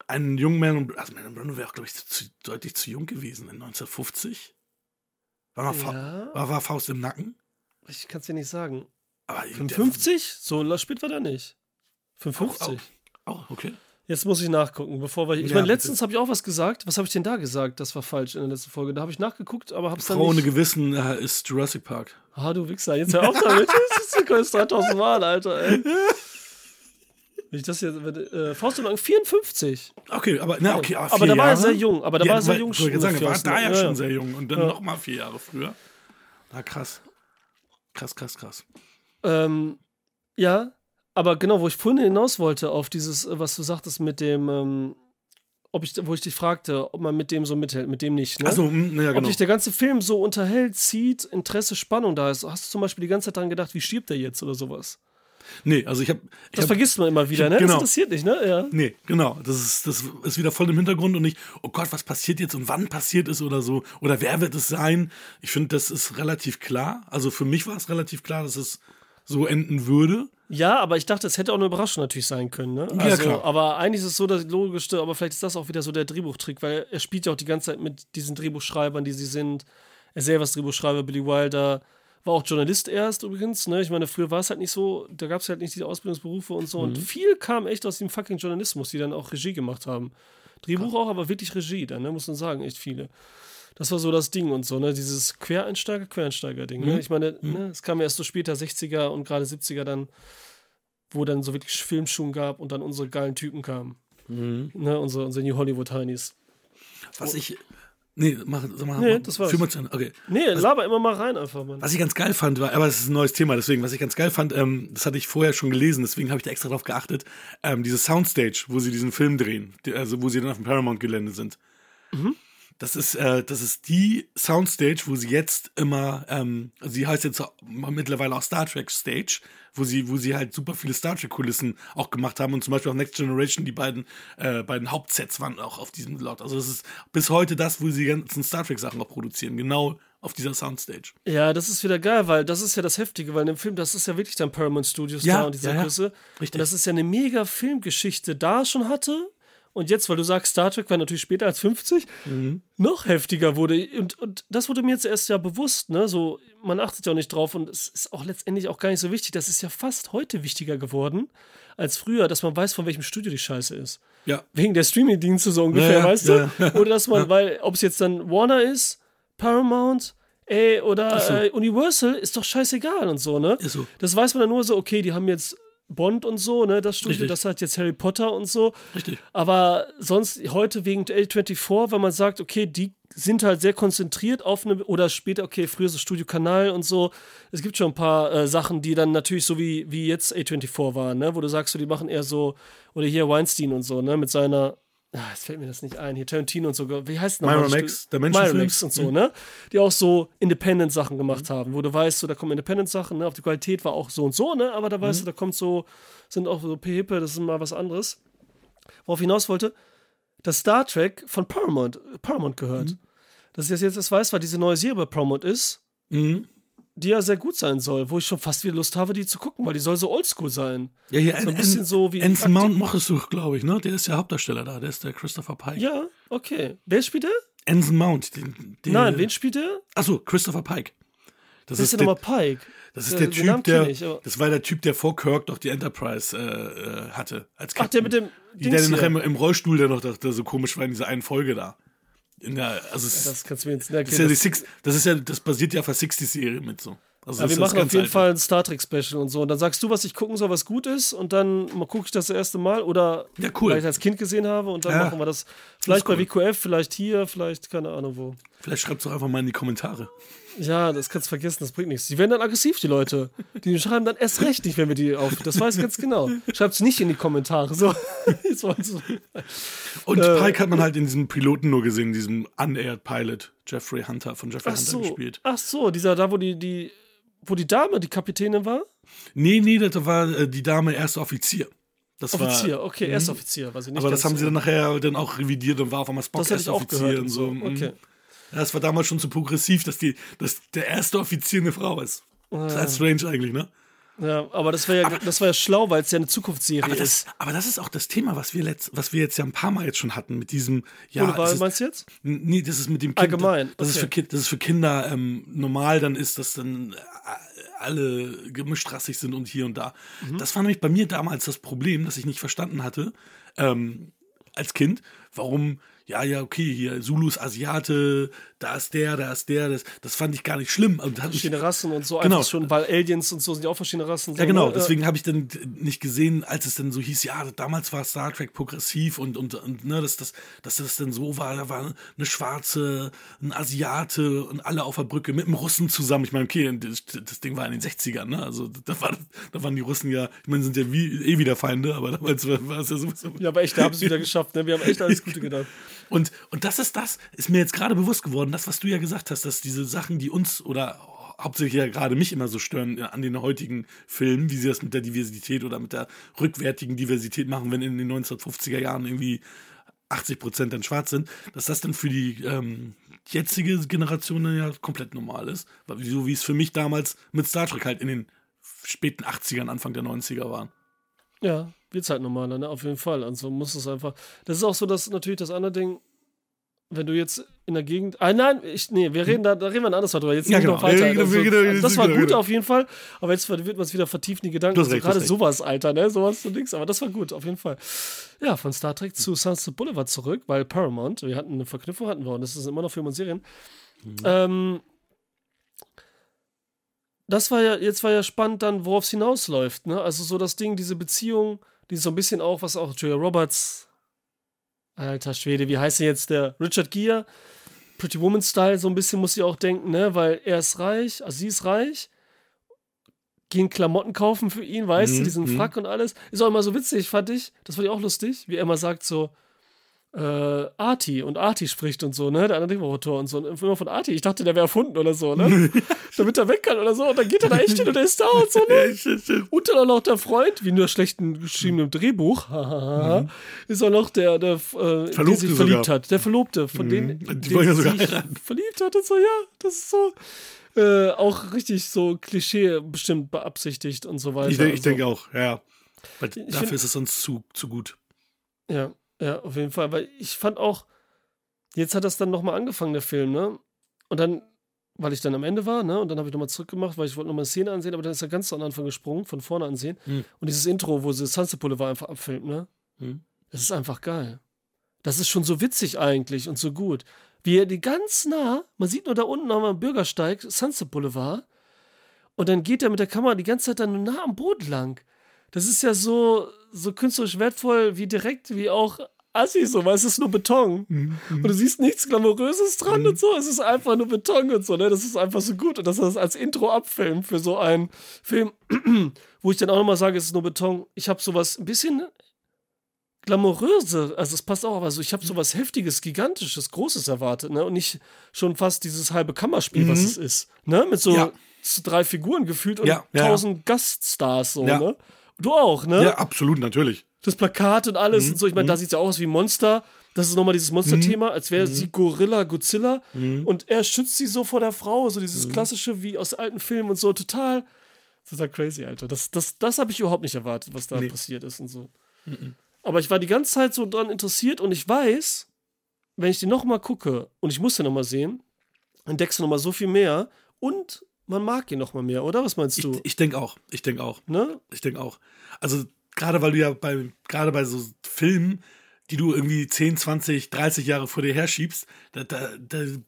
Speaker 2: ein junger Marlon, also Marlon Brando wäre auch, glaube ich, zu, deutlich zu jung gewesen in 1950. War,
Speaker 1: Ja.
Speaker 2: war, war Faust im Nacken.
Speaker 1: Ich kann es dir nicht sagen.
Speaker 2: Aber der-
Speaker 1: 55? So spät war der nicht. 55.
Speaker 2: Oh, okay.
Speaker 1: Jetzt muss ich nachgucken, bevor wir. Ich
Speaker 2: Ja,
Speaker 1: meine, letztens habe ich auch was gesagt. Was habe ich denn da gesagt? Das war falsch in der letzten Folge. Da habe ich nachgeguckt, aber habe es dann
Speaker 2: Frau ohne. Gewissen äh, ist Jurassic Park.
Speaker 1: Ah, du Wichser, jetzt hör auf damit. Das ist das 3000 Mal, Alter, ey. Wenn ich das jetzt. Äh, Faust und Lang 54.
Speaker 2: Okay, aber, na, okay, aber,
Speaker 1: Aber
Speaker 2: vier
Speaker 1: da war er sehr jung, aber da war er sehr
Speaker 2: weil-
Speaker 1: jung
Speaker 2: gerade sagen, er war da ja,
Speaker 1: Ja,
Speaker 2: schon
Speaker 1: ja.
Speaker 2: sehr jung und dann
Speaker 1: Ja.
Speaker 2: noch mal vier Jahre früher. Na, krass. Krass, krass, krass.
Speaker 1: Ähm, ja, aber genau, wo ich vorhin hinaus wollte, auf dieses, äh, was du sagtest mit dem, ähm, ob ich, wo ich dich fragte, ob man mit dem so mithält, mit dem nicht. Ne?
Speaker 2: Achso, ja,
Speaker 1: Ob
Speaker 2: genau.
Speaker 1: dich der ganze Film so unterhält, zieht, Interesse, Spannung da ist. Hast du zum Beispiel die ganze Zeit daran gedacht, wie stirbt der jetzt oder sowas?
Speaker 2: Nee, also ich habe.
Speaker 1: Das vergisst man immer wieder, ne?
Speaker 2: genau.
Speaker 1: Das interessiert nicht, ne? Ja.
Speaker 2: Nee, genau. Das ist, das ist wieder voll im Hintergrund und nicht, oh Gott, was passiert jetzt und wann passiert es oder so. Oder wer wird es sein? Ich finde, das ist relativ klar. Also für mich war es relativ klar, dass es so enden würde.
Speaker 1: Ja, aber ich dachte, es hätte auch eine Überraschung natürlich sein können. Ne?
Speaker 2: Ja,
Speaker 1: Also,
Speaker 2: klar.
Speaker 1: Aber eigentlich ist es so das Logischste, aber vielleicht ist das auch wieder so der Drehbuchtrick, weil er spielt ja auch die ganze Zeit mit diesen Drehbuchschreibern, die sie sind. Er selber ist Drehbuchschreiber, Billy Wilder. War auch Journalist erst übrigens. Ne? Ich meine, früher war es halt nicht so, da gab es halt nicht diese Ausbildungsberufe und so. Und viel kam echt aus dem fucking Journalismus, die dann auch Regie gemacht haben. Drehbuch auch, aber wirklich Regie dann, ne? muss man sagen, echt viele. Das war so das Ding und so, ne? Dieses Quereinsteiger, Quereinsteiger-Ding. Ne? Ich meine, ne? es kam erst so später 60er und gerade 70er dann, wo dann so wirklich Filmschuhen gab und dann unsere geilen Typen kamen. Ne? Unsere, unsere New Hollywood Heinis.
Speaker 2: Was ich. Nee, mach, mal.
Speaker 1: Nee, das war's.
Speaker 2: mal zu. Okay.
Speaker 1: Nee, laber immer mal rein einfach, Mann.
Speaker 2: Was ich ganz geil fand, war, aber es ist ein neues Thema, deswegen, was ich ganz geil fand, ähm, das hatte ich vorher schon gelesen, deswegen habe ich da extra drauf geachtet, ähm, diese Soundstage, wo sie diesen Film drehen, die, also wo sie dann auf dem Paramount-Gelände sind. Das ist, äh, das ist die Soundstage, wo sie jetzt immer, ähm, also sie heißt jetzt auch mittlerweile auch Star Trek Stage, wo sie, wo sie halt super viele Star Trek Kulissen auch gemacht haben und zum Beispiel auf Next Generation die beiden, äh, beiden Hauptsets waren auch auf diesem Lot. Also das ist bis heute das, wo sie die ganzen Star Trek Sachen auch produzieren, genau auf dieser Soundstage.
Speaker 1: Ja, das ist wieder geil, weil das ist ja das Heftige, weil in dem Film, das ist ja wirklich dann Paramount Studios
Speaker 2: Ja,
Speaker 1: da und diese
Speaker 2: ja, ja.
Speaker 1: Größe.
Speaker 2: Richtig.
Speaker 1: Und das ist ja eine mega Filmgeschichte da schon hatte. Und jetzt, weil du sagst, Star Trek war natürlich später als 50,
Speaker 2: Mhm.
Speaker 1: noch heftiger wurde. Und, und das wurde mir jetzt erst ja bewusst, ne? So, man achtet ja auch nicht drauf und es ist auch letztendlich auch gar nicht so wichtig. Das ist ja fast heute wichtiger geworden als früher, dass man weiß, von welchem Studio die Scheiße ist.
Speaker 2: Ja.
Speaker 1: Wegen der Streaming-Dienste so ungefähr,
Speaker 2: Ja, ja,
Speaker 1: weißt du?
Speaker 2: ja, ja.
Speaker 1: Oder dass man, weil, ob es jetzt dann Warner ist, Paramount, ey, oder
Speaker 2: so.
Speaker 1: äh, Universal, ist doch scheißegal und so, ne?
Speaker 2: So.
Speaker 1: Das weiß man dann nur so, okay, die haben jetzt Bond und so, ne, das Studio,
Speaker 2: Richtig.
Speaker 1: das hat jetzt Harry Potter und so.
Speaker 2: Richtig.
Speaker 1: Aber sonst heute wegen A24, weil man sagt, okay, die sind halt sehr konzentriert auf eine, oder später, okay, früher so Studio Kanal und so. Es gibt schon ein paar äh, Sachen, die dann natürlich so wie, wie jetzt A24 waren, ne, wo du sagst, so, die machen eher so, oder hier Weinstein und so, ne, mit seiner, ah, jetzt fällt mir das nicht ein, hier Tarantino und so, wie heißt nochmal das
Speaker 2: Miramax,
Speaker 1: Studio?
Speaker 2: Dimension
Speaker 1: Miramax
Speaker 2: Films.
Speaker 1: und so, ne, die auch so Independent-Sachen gemacht haben, wo du weißt, so, da kommen Independent-Sachen, ne, auf die Qualität war auch so und so, ne, aber da weißt du, da kommt so, sind auch so Pepe, das ist mal was anderes. Worauf ich hinaus wollte, dass Star Trek von Paramount, Paramount gehört. Dass ich das jetzt erst weiß, weil diese neue Serie bei Paramount ist,
Speaker 2: Mhm.
Speaker 1: Die ja sehr gut sein soll, wo ich schon fast wieder Lust habe, die zu gucken, weil die soll so oldschool sein.
Speaker 2: Ja, hier
Speaker 1: So ein bisschen so wie.
Speaker 2: Anson Mount mochtest du, glaube ich, ne? Der ist der Hauptdarsteller da, der ist der Christopher Pike.
Speaker 1: Ja, okay. Wer spielt der?
Speaker 2: Anson Mount. Den, den,
Speaker 1: Nein, wen spielt der?
Speaker 2: Achso, Christopher Pike. Das
Speaker 1: Das ist
Speaker 2: ist,
Speaker 1: ja
Speaker 2: der,
Speaker 1: nochmal Pike.
Speaker 2: das ist
Speaker 1: Äh,
Speaker 2: der Typ, der.
Speaker 1: ich,
Speaker 2: das war der Typ, der vor Kirk doch die Enterprise äh, äh, hatte. Als
Speaker 1: Ach, der mit dem.
Speaker 2: Die, der
Speaker 1: Dings
Speaker 2: dann nachher im, im Rollstuhl, der noch der so komisch war in dieser einen Folge da. Der, also
Speaker 1: Das kannst du mir jetzt. ne,
Speaker 2: das, ist ja das ist ja, das basiert ja auf der 60-Serie mit so. Also
Speaker 1: Ja,
Speaker 2: das
Speaker 1: wir
Speaker 2: das
Speaker 1: machen auf jeden
Speaker 2: alte.
Speaker 1: Fall ein Star Trek Special und so. Und dann sagst du, was ich gucken soll, was gut ist. Und dann gucke ich das, das erste Mal. Oder
Speaker 2: Ja, cool.
Speaker 1: weil ich als Kind gesehen habe. Und dann
Speaker 2: Ja,
Speaker 1: machen wir das vielleicht
Speaker 2: cool.
Speaker 1: bei WQF, vielleicht hier, vielleicht keine Ahnung wo.
Speaker 2: Vielleicht schreibt doch einfach mal in die Kommentare.
Speaker 1: Ja, das kannst du vergessen, das bringt nichts. Die werden dann aggressiv, die Leute. Die schreiben dann erst recht nicht, wenn wir die auf. Das weiß ich ganz genau. Schreibt's nicht in die Kommentare. So.
Speaker 2: Und
Speaker 1: Äh,
Speaker 2: Pike hat man halt in diesem Piloten nur gesehen, diesem Unaired Pilot, Jeffrey Hunter, von Jeffrey
Speaker 1: Ach
Speaker 2: Hunter
Speaker 1: so.
Speaker 2: gespielt.
Speaker 1: Ach so, dieser da, wo die, die, wo die Dame, die Kapitänin war?
Speaker 2: Nee, nee, das war äh, die Dame erster Offizier. Das
Speaker 1: Offizier,
Speaker 2: war,
Speaker 1: okay, erster Offizier, weiß ich nicht.
Speaker 2: aber das haben sie dann nachher dann auch revidiert und war auf einmal Spock
Speaker 1: Das hätte ich
Speaker 2: erster
Speaker 1: auch
Speaker 2: Offizier
Speaker 1: gehört
Speaker 2: und so. mhm.
Speaker 1: Okay.
Speaker 2: Das war damals schon zu progressiv, dass, die, dass der erste Offizier eine Frau ist. Das ist
Speaker 1: Ah.
Speaker 2: halt strange eigentlich, ne?
Speaker 1: Ja, aber das wäre ja, das war ja schlau, weil es ja eine Zukunftsserie
Speaker 2: Aber
Speaker 1: ist.
Speaker 2: das, aber das ist auch das Thema, was wir, letzt, was wir jetzt ja ein paar Mal jetzt schon hatten, mit diesem, ja,
Speaker 1: Ohne Wahl,
Speaker 2: ist,
Speaker 1: meinst du jetzt?
Speaker 2: Nee, das ist mit dem Kind.
Speaker 1: Allgemein,
Speaker 2: Das, ist
Speaker 1: okay.
Speaker 2: für Kind, das ist für Kinder ähm, normal, dann ist, dass dann äh, alle gemischtrassig sind und hier und da.
Speaker 1: Mhm.
Speaker 2: Das war nämlich bei mir damals das Problem, dass ich nicht verstanden hatte, ähm, als Kind, warum, ja, ja, okay, hier, Zulus Asiate, da ist der, da ist der, das, das fand ich gar nicht schlimm. Und
Speaker 1: Verschiedene Rassen und so
Speaker 2: Genau.
Speaker 1: einfach schon, weil Aliens und so sind ja auch verschiedene Rassen. So,
Speaker 2: ja, genau.
Speaker 1: ne?
Speaker 2: Deswegen habe ich dann nicht gesehen, als es dann so hieß, ja, damals war Star Trek progressiv und, und, und ne, dass, das, dass das dann so war, da war eine Schwarze, ein Asiate und alle auf der Brücke mit dem Russen zusammen. Ich meine, okay, das, das Ding war in den 60ern, ne? Also da, war, da waren die Russen ja, ich meine, sind ja wie, eh wieder Feinde, aber damals war, war es ja sowieso.
Speaker 1: Ja, aber echt, da haben sie es wieder geschafft. Ne? Wir haben echt alles Gute gedacht.
Speaker 2: Und, und das ist das, ist mir jetzt gerade bewusst geworden, das, was du ja gesagt hast, dass diese Sachen, die uns oder hauptsächlich ja gerade mich immer so stören äh, an den heutigen Filmen, wie sie das mit der Diversität oder mit der rückwärtigen Diversität machen, wenn in den 1950er Jahren irgendwie 80 Prozent dann schwarz sind, dass das dann für die ähm, jetzige Generation ja komplett normal ist. So wie es für mich damals mit Star Trek halt in den späten 80ern, Anfang der 90er waren.
Speaker 1: Ja, wird's halt normaler, ne? Auf jeden Fall. Also muss es einfach. Das ist auch so, dass natürlich das andere Ding, wenn du jetzt in der Gegend. Ah, nein, ich, nee, wir reden da, da reden wir ein anderes Mal drüber. Jetzt
Speaker 2: Ja,
Speaker 1: nicht
Speaker 2: genau.
Speaker 1: noch weiter.
Speaker 2: Genau,
Speaker 1: Also, das war gut
Speaker 2: genau.
Speaker 1: auf jeden Fall, aber jetzt wird man es wieder vertiefen, die Gedanken. Also gerade sowas, Alter, ne? Sowas und nix. Aber das war gut, auf jeden Fall. Ja, von Star Trek zu Sunset Boulevard zurück, weil Paramount, wir hatten eine Verknüpfung, hatten wir, und das ist immer noch Film und Serien.
Speaker 2: Mhm.
Speaker 1: Ähm, das war ja, jetzt war ja spannend dann, worauf es hinausläuft, ne? Also so das Ding, diese Beziehung, die so ein bisschen auch, was auch Julia Roberts, alter Schwede, wie heißt er jetzt, der Richard Gere, Pretty Woman Style, so ein bisschen muss sie auch denken, ne? Weil er ist reich, also sie ist reich, gehen Klamotten kaufen für ihn, weißt du,
Speaker 2: Mhm,
Speaker 1: diesen
Speaker 2: mhm.
Speaker 1: Frack und alles. Ist auch immer so witzig, fand ich. Das fand ich auch lustig, wie er immer sagt so, äh, Arti und Arti spricht und so, ne? Der andere Drehbuchautor und so. Und immer von Arti. Ich dachte, der wäre erfunden oder so, ne? Damit er weg kann oder so. Und dann geht er da echt hin und er ist da und so, ne? Und dann auch noch der Freund, wie nur schlechten geschriebenem Drehbuch, hahaha, ist auch noch der, der, äh, der
Speaker 2: Mhm.
Speaker 1: Sich verliebt
Speaker 2: sogar.
Speaker 1: hat. Der Verlobte, von denen,
Speaker 2: Die
Speaker 1: den
Speaker 2: sogar
Speaker 1: sich verliebt hat und so, ja, das ist so. Äh, auch richtig so Klischee bestimmt beabsichtigt und so weiter.
Speaker 2: Ich, denk, ich
Speaker 1: Also,
Speaker 2: denke auch, ja. Weil
Speaker 1: Ich
Speaker 2: dafür
Speaker 1: find-
Speaker 2: ist es sonst zu, zu gut.
Speaker 1: Ja, ja, auf jeden Fall. Weil ich fand auch, jetzt hat das dann nochmal angefangen, der Film, ne? Und dann, weil ich dann am Ende war, ne? Und dann habe ich nochmal zurückgemacht, weil ich wollte nochmal eine Szene ansehen, aber dann ist er ganz am Anfang gesprungen, von vorne ansehen.
Speaker 2: Hm.
Speaker 1: Und dieses Intro, wo sie Sunset Boulevard einfach abfilmt, ne?
Speaker 2: Hm.
Speaker 1: Das ist einfach geil. Das ist schon so witzig eigentlich und so gut. Wie er die ganz nah, man sieht nur da unten am Bürgersteig, Sunset Boulevard, und dann geht er mit der Kamera die ganze Zeit dann nur nah am Boden lang. Das ist ja so, so künstlerisch wertvoll wie direkt, wie auch Assi, so, weil es ist nur Beton. Und du siehst nichts Glamouröses dran und so. Es ist einfach nur Beton und so, ne? Das ist einfach so gut. Und dass er das als Intro abfilmt für so einen Film, wo ich dann auch nochmal sage, es ist nur Beton. Ich habe sowas ein bisschen glamouröse, also es passt auch, also ich habe sowas heftiges, gigantisches, großes erwartet, ne? Und nicht schon fast dieses halbe Kammerspiel, was
Speaker 2: Mhm.
Speaker 1: es ist, ne? Mit so
Speaker 2: Ja.
Speaker 1: drei Figuren gefühlt und
Speaker 2: Ja, ja, ja.
Speaker 1: tausend Gaststars so,
Speaker 2: Ja.
Speaker 1: ne? Du auch, ne?
Speaker 2: Ja, absolut, natürlich.
Speaker 1: das Plakat und alles
Speaker 2: Mhm,
Speaker 1: und so. Ich meine, da sieht es ja aus wie ein Monster. Das ist nochmal dieses Monster-Thema, als wäre
Speaker 2: Mhm.
Speaker 1: sie Gorilla, Godzilla. Und er schützt sie so vor der Frau, so dieses klassische wie aus alten Filmen und so. Total, total crazy, Alter. Das, das, das habe ich überhaupt nicht erwartet, was da
Speaker 2: Nee.
Speaker 1: passiert ist und so. Aber ich war die ganze Zeit so dran interessiert und ich weiß, wenn ich den nochmal gucke und ich muss den nochmal sehen, entdeckst du nochmal so viel mehr und man mag ihn nochmal mehr, oder? Was meinst
Speaker 2: Ich,
Speaker 1: du?
Speaker 2: ich denke auch. Ich denke auch.
Speaker 1: ne?
Speaker 2: Ich denke auch. Also, gerade weil du ja bei, gerade bei so Filmen, die du irgendwie 10, 20, 30 Jahre vor dir herschiebst, da, da,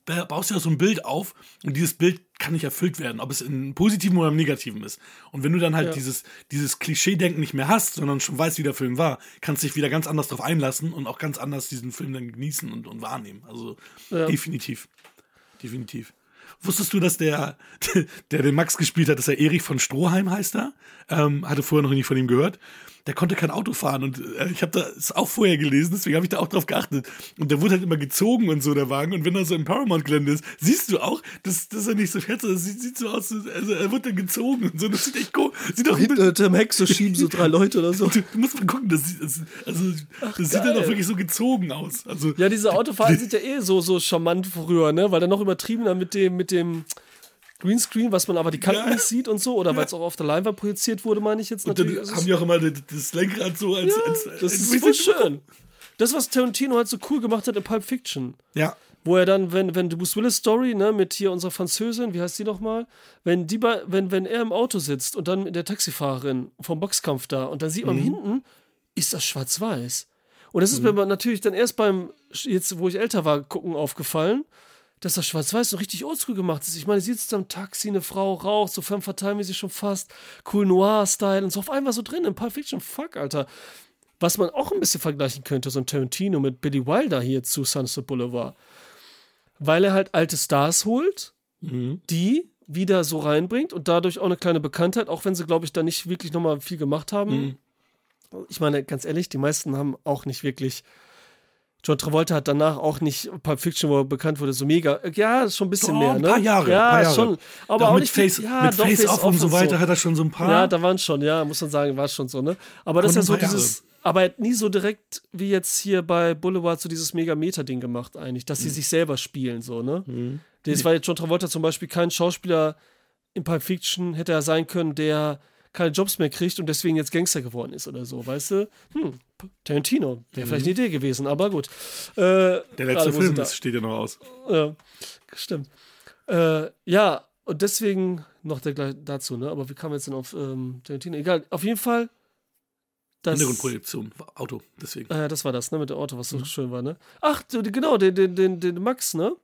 Speaker 2: da baust du ja so ein Bild auf und dieses Bild kann nicht erfüllt werden, ob es in positiven oder im negativen ist. Und wenn du dann halt
Speaker 1: Ja.
Speaker 2: dieses, dieses Klischee-Denken nicht mehr hast, sondern schon weißt, wie der Film war, kannst du dich wieder ganz anders darauf einlassen und auch ganz anders diesen Film dann genießen und, und wahrnehmen. Also
Speaker 1: Ja.
Speaker 2: definitiv. Definitiv. Wusstest du, dass der, der den Max gespielt hat, dass er Erich von Stroheim heißt er? Ähm, hatte vorher noch nie von ihm gehört. Der konnte kein Auto fahren und äh, ich habe das auch vorher gelesen, deswegen habe ich da auch drauf geachtet. Und der wurde halt immer gezogen und so, der Wagen. Und wenn er so im Paramount-Gelände ist, siehst du auch, dass, dass er nicht so fährt, es sieht, sieht so aus, also er wird dann gezogen und so. Das sieht echt cool. Sieht doch
Speaker 1: Hinter hinterm Heck so schieben so drei Leute oder so.
Speaker 2: Du, du musst mal gucken, das, sieht- das, also, das sieht dann auch wirklich so gezogen aus. Also,
Speaker 1: Ja, diese Autofahrer sind ja eh so, so charmant früher, ne? Weil dann noch übertriebener mit dem, mit dem Greenscreen, was man aber die Kanten
Speaker 2: Ja.
Speaker 1: nicht sieht und so, oder weil es auch auf der Leinwand projiziert wurde, meine ich jetzt
Speaker 2: und dann
Speaker 1: natürlich. ist es-
Speaker 2: haben die auch immer das, das Lenkrad so als. als,
Speaker 1: das
Speaker 2: als
Speaker 1: ist voll schön. Das, was Tarantino halt so cool gemacht hat in Pulp Fiction.
Speaker 2: Ja.
Speaker 1: Wo er dann, wenn, wenn Bruce Willis Story, ne, mit hier unserer Französin, wie heißt die nochmal? Wenn die bei, wenn, wenn er im Auto sitzt und dann mit der Taxifahrerin vom Boxkampf da und dann sieht man hinten, ist das schwarz-weiß. Und das ist mir aber natürlich dann erst beim, jetzt wo ich älter war, gucken aufgefallen, dass das schwarz-weiß so richtig oldschool gemacht ist. Ich meine, sie sitzt am Taxi, eine Frau raucht, so femme fatale mäßig schon fast, cool Noir-Style und so auf einmal so drin in Pulp Fiction. Fuck, Alter. Was man auch ein bisschen vergleichen könnte, so ein Tarantino mit Billy Wilder hier zu Sunset Boulevard. Weil er halt alte Stars holt, die wieder so reinbringt und dadurch auch eine kleine Bekanntheit, auch wenn sie, glaube ich, da nicht wirklich nochmal viel gemacht haben. Ich meine, ganz ehrlich, die meisten haben auch nicht wirklich John Travolta hat danach auch nicht Pulp Fiction, wo er bekannt wurde, so mega. Ja, schon ein bisschen
Speaker 2: Doch,
Speaker 1: mehr,
Speaker 2: ein
Speaker 1: ne?
Speaker 2: paar Jahre,
Speaker 1: Ja,
Speaker 2: ein paar Jahre.
Speaker 1: schon. Aber auch
Speaker 2: mit
Speaker 1: nicht
Speaker 2: Face,
Speaker 1: ja,
Speaker 2: mit
Speaker 1: doch,
Speaker 2: Face Off und so weiter hat er schon so ein paar.
Speaker 1: Ja, da waren schon, ja, muss man sagen, war schon so, ne? Aber das ist ja so
Speaker 2: ein
Speaker 1: dieses, aber nie so direkt wie jetzt hier bei Boulevard so dieses Mega-Meta-Ding gemacht, eigentlich, dass sie
Speaker 2: Mhm.
Speaker 1: sich selber spielen, so, ne? Das war jetzt John Travolta zum Beispiel kein Schauspieler in Pulp Fiction, hätte er sein können, der keine Jobs mehr kriegt und deswegen jetzt Gangster geworden ist oder so, weißt du? Hm, Tarantino, wäre vielleicht eine Idee gewesen, aber gut. Äh,
Speaker 2: der letzte Film
Speaker 1: da-
Speaker 2: ist, steht ja noch aus.
Speaker 1: ja, stimmt. Äh, ja, und deswegen noch der gleich dazu, ne? Aber wie kam jetzt denn auf ähm, Tarantino? Egal, auf jeden Fall. Das,
Speaker 2: Hintergrundprojektion, Auto, deswegen.
Speaker 1: äh, das war das, ne? Mit dem Auto, was so schön war, ne? Ach, genau, den, den, den, den Max, ne?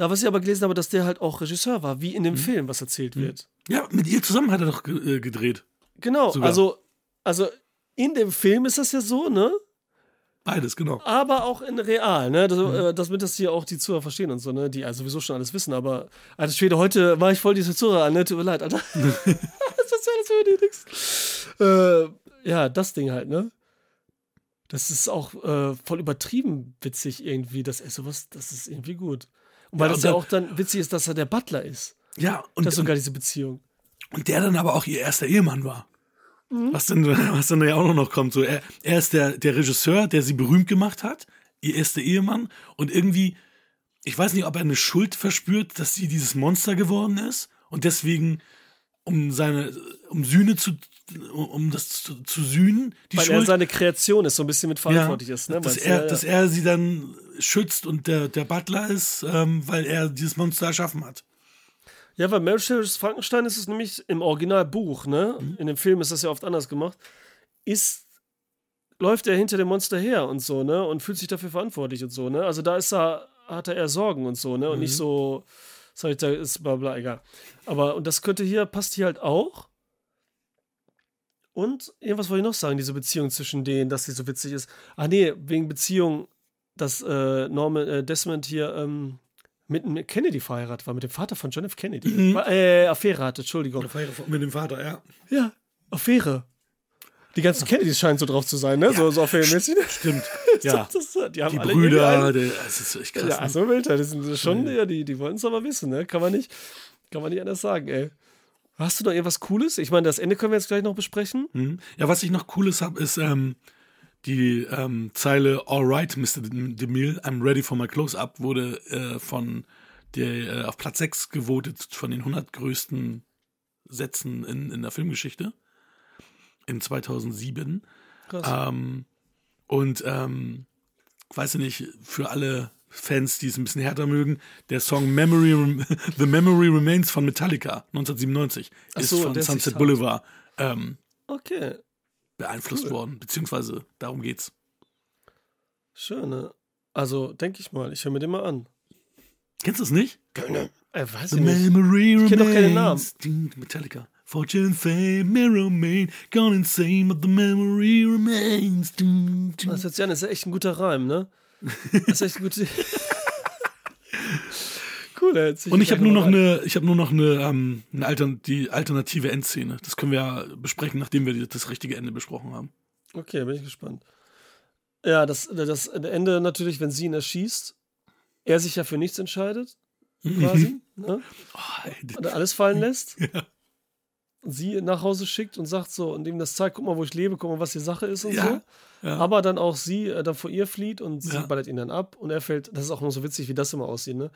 Speaker 1: Da, was ich aber gelesen habe, dass der halt auch Regisseur war, wie in dem Film, was erzählt wird.
Speaker 2: Ja, mit ihr zusammen hat er doch äh, gedreht.
Speaker 1: Genau,
Speaker 2: Sogar.
Speaker 1: also, also in dem Film ist das ja so, ne?
Speaker 2: Beides, genau.
Speaker 1: aber auch in real, ne? Das,
Speaker 2: Mhm.
Speaker 1: äh, damit das hier auch die Zuhörer verstehen und so, ne? Die also sowieso schon alles wissen, aber alter Schwede, heute war ich voll diese Zuhörer an, ne? Tut mir leid, Alter. das ist ja alles für die nix. Äh, ja, das Ding halt, ne? Das ist auch äh, voll übertrieben witzig irgendwie, dass er sowas, das ist irgendwie gut. Und weil
Speaker 2: Ja,
Speaker 1: das ja
Speaker 2: dann-
Speaker 1: auch dann witzig ist, dass er der Butler ist.
Speaker 2: Ja, und,
Speaker 1: Das ist sogar diese Beziehung.
Speaker 2: und der dann aber auch ihr erster Ehemann war.
Speaker 1: Mhm.
Speaker 2: Was dann, was dann ja auch noch kommt. So, er, er ist der, der Regisseur, der sie berühmt gemacht hat, ihr erster Ehemann. Und irgendwie, ich weiß nicht, ob er eine Schuld verspürt, dass sie dieses Monster geworden ist. Und deswegen, um seine, um Sühne zu, um das zu, zu sühnen, die
Speaker 1: Weil er
Speaker 2: Schuld.
Speaker 1: seine Kreation ist, so ein bisschen mit verantwortlich ist, ne?
Speaker 2: dass, er,
Speaker 1: Ja, ja.
Speaker 2: dass er sie dann schützt und der, der Butler ist, ähm, weil er dieses Monster erschaffen hat.
Speaker 1: Ja, weil Mary Shelley's Frankenstein ist es nämlich im Originalbuch, ne?
Speaker 2: Mhm.
Speaker 1: In dem Film ist das ja oft anders gemacht. Ist läuft er hinter dem Monster her und so, ne? Und fühlt sich dafür verantwortlich und so, ne? Also da ist er hat er eher Sorgen und so, ne? Und
Speaker 2: Mhm.
Speaker 1: nicht so sag ich da ist bla bla egal. Aber und das könnte hier passt hier halt auch. Und irgendwas wollte ich noch sagen, diese Beziehung zwischen denen, dass sie so witzig ist. Ah nee, wegen Beziehung, dass äh, Norman äh, Desmond hier ähm, mit einem Kennedy verheiratet war, mit dem Vater von John F. Kennedy.
Speaker 2: Mhm.
Speaker 1: Äh, Affäre hatte, Entschuldigung.
Speaker 2: Mit dem Vater, ja.
Speaker 1: Ja, Affäre. Die ganzen Kennedys scheinen so drauf zu sein, ne? So, so affäremäßig.
Speaker 2: Stimmt. Ja.
Speaker 1: Das, das, die haben
Speaker 2: Die
Speaker 1: alle
Speaker 2: Brüder, der, das ist echt krass.
Speaker 1: Ja,
Speaker 2: ne?
Speaker 1: so wild, das sind schon, ja, die, die wollen es aber wissen, ne? Kann man nicht, kann man nicht anders sagen, ey. Hast du noch irgendwas Cooles? Ich meine, das Ende können wir jetzt gleich noch besprechen.
Speaker 2: Mhm. Ja, was ich noch Cooles habe, ist ähm, die ähm, Zeile Alright, Mr. DeMille, I'm ready for my close-up, wurde äh, von der äh, auf Platz 6 gewotet von den 100 größten Sätzen in, in der Filmgeschichte in 2007.
Speaker 1: Krass.
Speaker 2: Ähm, und ähm, weiß ich nicht, für alle Fans, die es ein bisschen härter mögen, der Song Memory The Memory Remains von Metallica 1997
Speaker 1: Ach
Speaker 2: ist
Speaker 1: so,
Speaker 2: von Sunset. Boulevard ähm,
Speaker 1: Okay,
Speaker 2: beeinflusst worden, beziehungsweise darum geht's.
Speaker 1: schön, ne? Also, denke ich mal, ich höre mir den mal an.
Speaker 2: Kennst du es nicht?
Speaker 1: Äh, weiß
Speaker 2: The
Speaker 1: ich nicht.
Speaker 2: Memory
Speaker 1: Ich kenn doch keinen.
Speaker 2: Ding, Metallica. Fortune, fame, mirror, main, gone insane, but the memory remains. Ding, ding.
Speaker 1: Das hört sich an, das ist echt ein guter Reim, ne? Das ist echt ein guter. cool, ey.
Speaker 2: Und ich habe nur noch eine, ich habe nur noch eine, ähm, eine Altern die alternative Endszene. Das können wir ja besprechen, nachdem wir das richtige Ende besprochen haben.
Speaker 1: Okay, bin ich gespannt. Ja, das, das Ende natürlich, wenn sie ihn erschießt, er sich ja für nichts entscheidet, quasi, ne?
Speaker 2: Oh,
Speaker 1: Und alles fallen lässt. Und sie nach Hause schickt und sagt so, und ihm das zeigt, guck mal, wo ich lebe, guck mal, was die Sache ist und
Speaker 2: Ja,
Speaker 1: so.
Speaker 2: ja.
Speaker 1: Aber dann auch sie äh, dann vor ihr flieht und sie
Speaker 2: Ja.
Speaker 1: ballert ihn dann ab und er fällt, das ist auch immer so witzig, wie das immer aussieht, ne?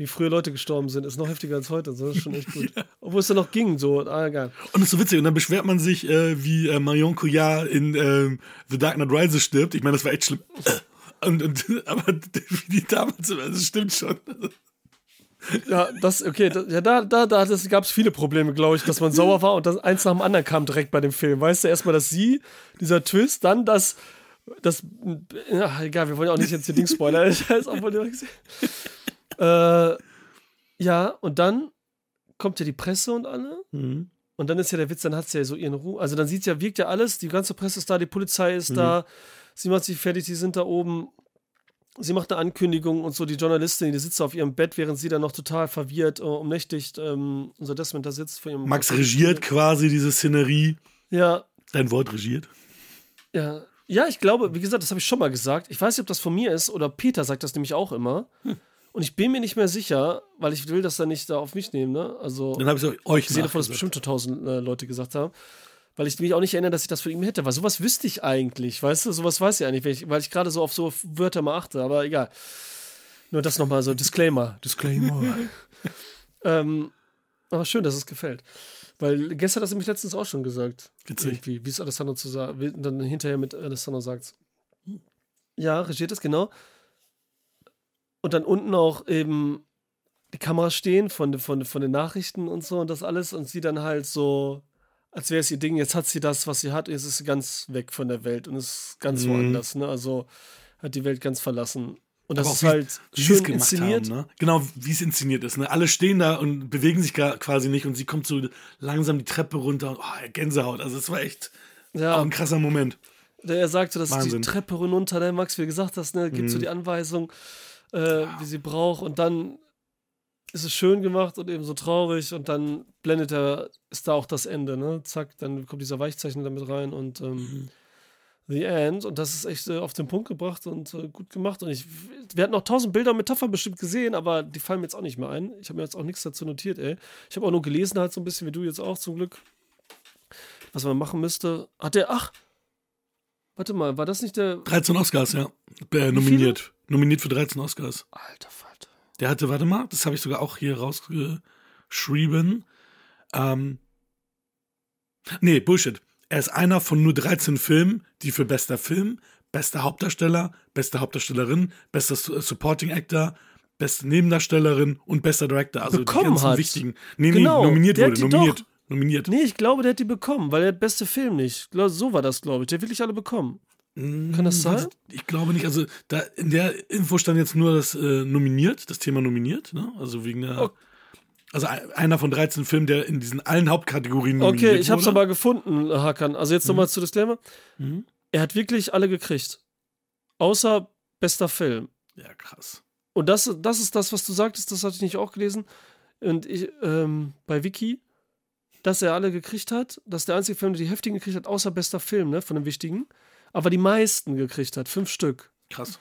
Speaker 2: Ja.
Speaker 1: Wie früher Leute gestorben sind, ist noch heftiger als heute. So, das ist schon echt gut. Obwohl es dann noch ging, so, ah, egal.
Speaker 2: Und das ist so witzig. Und dann beschwert man sich, äh, wie äh, Marion Cotillard in ähm, The Dark Knight Rises stirbt. Ich meine, das war echt schlimm. Und, und, aber wie die damals, das stimmt schon.
Speaker 1: Ja, das, okay, das, ja, da, da, da gab es viele Probleme, glaube ich, dass man sauer war und das eins nach dem anderen kam direkt bei dem Film. Weißt du, erstmal, dass sie, dieser Twist, dann das, das, ja, egal, wir wollen ja auch nicht jetzt hier Ding spoilern. Äh, ja, und dann kommt ja die Presse und alle.
Speaker 2: Mhm.
Speaker 1: Und dann ist ja der Witz, dann hat sie ja so ihren Ruhe. Also dann sieht ja, wirkt ja alles, die ganze Presse ist da, die Polizei ist da, sie macht sich fertig, die sind da oben. Sie macht eine Ankündigung und so, die Journalistin, die sitzt auf ihrem Bett, während sie dann noch total verwirrt, äh, umnächtigt, ähm, unser Desmond da sitzt vor ihrem.
Speaker 2: Max regiert quasi diese Szenerie.
Speaker 1: Ja,
Speaker 2: Dein Wort regiert.
Speaker 1: ja, Ja, ich glaube, wie gesagt, das habe ich schon mal gesagt. Ich weiß nicht, ob das von mir ist oder Peter sagt das nämlich auch immer. Und ich bin mir nicht mehr sicher, weil ich will das dann nicht da auf mich nehmen. Ne? Also,
Speaker 2: Dann habe ich es euch
Speaker 1: sehe davon, dass bestimmt schon tausend äh, Leute gesagt haben. Weil ich mich auch nicht erinnere, dass ich das von ihm hätte. Weil sowas wüsste ich eigentlich, weißt du? Sowas weiß ich eigentlich, ich, weil ich gerade so auf so Wörter mal achte. Aber egal. Nur das nochmal so, Disclaimer. Disclaimer. ähm, aber schön, dass es gefällt. Weil gestern hat er nämlich letztens auch schon gesagt.
Speaker 2: Witzig.
Speaker 1: Irgendwie, wie es Alessandro zu sagen, dann hinterher mit Alessandro sagt. Ja, regiert es, genau. Und dann unten auch eben die Kameras stehen von, von, von den Nachrichten und so und das alles und sie dann halt so, als wäre es ihr Ding, jetzt hat sie das, was sie hat, jetzt ist sie ganz weg von der Welt und ist ganz
Speaker 2: Mhm.
Speaker 1: woanders, ne? Also hat die Welt ganz verlassen. Und das ist
Speaker 2: wie-
Speaker 1: halt
Speaker 2: wie
Speaker 1: schön inszeniert.
Speaker 2: Haben, ne? Genau, wie es inszeniert ist. Ne? Alle stehen da und bewegen sich gar, quasi nicht und sie kommt so langsam die Treppe runter und oh, Gänsehaut. Also es war echt
Speaker 1: Ja.
Speaker 2: ein krasser Moment.
Speaker 1: Er sagte, das ist die
Speaker 2: Wahnsinn.
Speaker 1: Treppe runter, der Max, wie gesagt hast, ne, gibt so
Speaker 2: Mhm.
Speaker 1: die Anweisung, äh, wie sie braucht und dann ist es schön gemacht und eben so traurig und dann blendet er, ist da auch das Ende, ne? Zack, dann kommt dieser Weichzeichner damit rein und ähm,
Speaker 2: Mhm.
Speaker 1: The End und das ist echt äh, auf den Punkt gebracht und äh, gut gemacht und ich, wir hatten noch tausend Bilder und Metaphern bestimmt gesehen, aber die fallen mir jetzt auch nicht mehr ein. Ich habe mir jetzt auch nichts dazu notiert, ey. Ich habe auch nur gelesen halt so ein bisschen, wie du jetzt auch zum Glück, was man machen müsste. Hat der, ach, warte mal, war das nicht der
Speaker 2: 13 Oscars, ja. Äh, nominiert. Nominiert für 13 Oscars.
Speaker 1: Alter Falter.
Speaker 2: Der hatte, warte mal, das habe ich sogar auch hier rausgeschrieben. Ähm, nee, Bullshit. Er ist einer von nur 13 Filmen, die für bester Film, bester Hauptdarsteller, beste Hauptdarstellerin, bester Su- Supporting Actor, beste Nebendarstellerin und bester Director. Also
Speaker 1: Bekommen
Speaker 2: die ganzen
Speaker 1: hat.
Speaker 2: wichtigen. Nee,
Speaker 1: Genau,
Speaker 2: nee, nominiert wurde. Nominiert.
Speaker 1: doch.
Speaker 2: Nominiert.
Speaker 1: Nee, ich glaube, der hat die bekommen, weil der beste Film nicht. Ich So war das, glaube ich. Der hat wirklich alle bekommen. Kann das sein?
Speaker 2: Hm, Ich glaube nicht. Also da in der Info stand jetzt nur das äh, nominiert, das Thema nominiert. Ne? Also wegen der.
Speaker 1: Ok-
Speaker 2: Also ein- einer von 13 Filmen, der in diesen allen Hauptkategorien nominiert
Speaker 1: Okay, ich hab's
Speaker 2: wurde.
Speaker 1: aber gefunden, Hakan. Also jetzt nochmal zu Disclaimer.
Speaker 2: Mhm.
Speaker 1: Er hat wirklich alle gekriegt. Außer bester Film.
Speaker 2: Ja, krass.
Speaker 1: Und das, das ist das, was du sagtest, das hatte ich nicht auch gelesen. Und ich, ähm, bei Wiki, dass er alle gekriegt hat, dass der einzige Film, der die heftigen gekriegt hat, außer bester Film, ne, von den wichtigen, aber die meisten gekriegt hat. Fünf Stück
Speaker 2: Krass.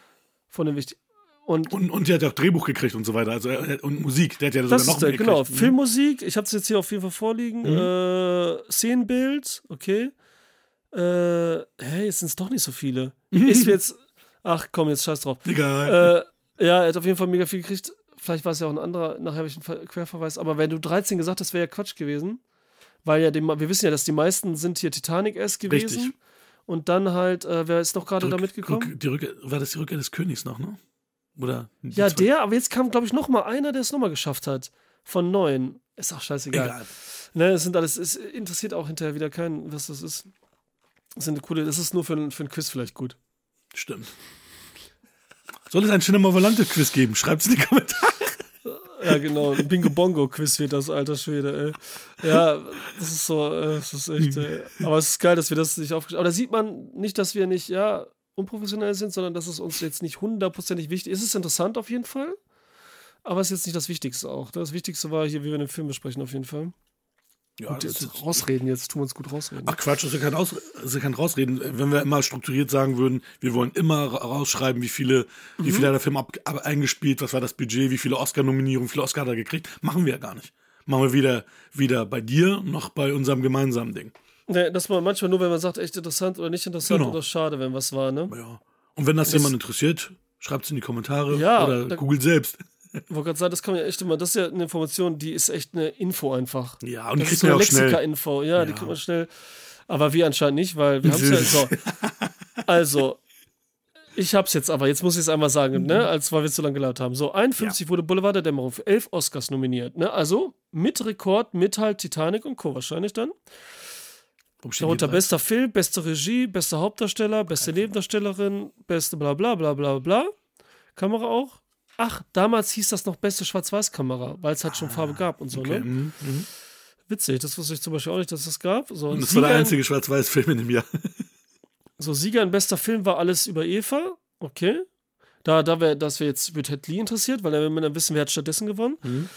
Speaker 1: von den wichtigen. Und
Speaker 2: Und, und der hat ja auch Drehbuch gekriegt und so weiter. Also und Musik, der hat ja sogar
Speaker 1: das
Speaker 2: noch
Speaker 1: ist der,
Speaker 2: mehr
Speaker 1: genau.
Speaker 2: gekriegt. Mhm.
Speaker 1: Filmmusik, ich habe es jetzt hier auf jeden Fall vorliegen. Äh, Szenenbild, okay. Äh, hä, jetzt sind es doch nicht so viele. Ist jetzt, ach komm, jetzt scheiß drauf.
Speaker 2: Egal.
Speaker 1: Äh, ja, er hat auf jeden Fall mega viel gekriegt. Vielleicht war es ja auch ein anderer, nachher habe ich einen Ver- Querverweis. Aber wenn du 13 gesagt hast, wäre ja Quatsch gewesen. Weil ja, die, wir wissen ja, dass die meisten sind hier Titanic-S gewesen.
Speaker 2: Richtig.
Speaker 1: Und dann halt, äh, wer ist noch gerade da mitgekommen?
Speaker 2: Die Rückkehr, war das die Rückkehr des Königs noch, ne? Oder?
Speaker 1: ja, der, aber jetzt kam, glaube ich, noch mal einer, der es nochmal geschafft hat. Von neun. Ist auch scheißegal.
Speaker 2: Egal.
Speaker 1: Ne, es sind alles, es interessiert auch hinterher wieder keinen, was das ist. Das sind coole, das ist nur für, für ein Quiz vielleicht gut.
Speaker 2: Stimmt. Soll es ein Cinema Volante Quiz geben? Schreibt es in die Kommentare.
Speaker 1: Ja, genau. Bingo-Bongo-Quiz wird das, alter Schwede, ey. Ja, das ist so, äh, das ist echt, ey. Aber es ist geil, dass wir das nicht aufgeschrieben haben. Aber da sieht man nicht, dass wir nicht, ja, unprofessionell sind, sondern dass es uns jetzt nicht hundertprozentig wichtig ist. Es ist interessant auf jeden Fall. Aber es ist jetzt nicht das Wichtigste auch. Das Wichtigste war hier, wie wir den Film besprechen, auf jeden Fall.
Speaker 2: Ja, das ist-
Speaker 1: jetzt rausreden, jetzt tun wir uns gut rausreden.
Speaker 2: Ach Quatsch, das ist ja kein, Aus, das ist ja kein Rausreden. Wenn wir immer strukturiert sagen würden, wir wollen immer ra- rausschreiben, wie viele,
Speaker 1: Mhm.
Speaker 2: wie viel hat der Film ab, ab, eingespielt, was war das Budget, wie viele Oscar-Nominierungen, wie viele Oscar hat er gekriegt, machen wir ja gar nicht. Machen wir weder, weder bei dir noch bei unserem gemeinsamen Ding.
Speaker 1: Ne, dass man manchmal nur, wenn man sagt, echt interessant oder nicht interessant
Speaker 2: Genau.
Speaker 1: oder schade, wenn was war, ne?
Speaker 2: Ja. Und wenn das, jemand interessiert, schreibt es in die Kommentare
Speaker 1: Ja,
Speaker 2: oder googelt selbst.
Speaker 1: Ich wollte gerade sagen, das kann man ja echt immer, das ist ja eine Information, die ist echt eine Info einfach.
Speaker 2: Ja, und die
Speaker 1: Das ist
Speaker 2: kriegt
Speaker 1: so
Speaker 2: man
Speaker 1: eine
Speaker 2: ja.
Speaker 1: Lexika-Info, ja, die
Speaker 2: Ja.
Speaker 1: kriegt man schnell. Aber wir anscheinend nicht, weil wir haben es ja so. Also, ich hab's jetzt aber, jetzt muss ich es einmal sagen, ne, als weil wir zu lange gelabert haben. So, 51 wurde Boulevard der Dämmerung für elf Oscars nominiert, ne? Also mit Rekord, mit halt Titanic und Co. wahrscheinlich dann. Darunter bester Film, beste Regie, bester Hauptdarsteller, beste Nebendarstellerin, beste bla bla bla bla bla. Kamera auch. Ach, damals hieß das noch beste Schwarz-Weiß-Kamera, weil es halt schon Farbe gab und so,
Speaker 2: Okay.
Speaker 1: ne?
Speaker 2: mhm, mhm.
Speaker 1: Witzig, das wusste ich zum Beispiel auch nicht, dass es das gab. So,
Speaker 2: Und das war der
Speaker 1: Sieger in-
Speaker 2: einzige Schwarz-Weiß-Film in dem Jahr.
Speaker 1: So, Sieger in bester Film war alles über Eva. Okay. Da, da wäre, das wäre jetzt, wird Ted Lee interessiert, weil dann will man dann wissen, wer hat stattdessen gewonnen.
Speaker 2: Mhm.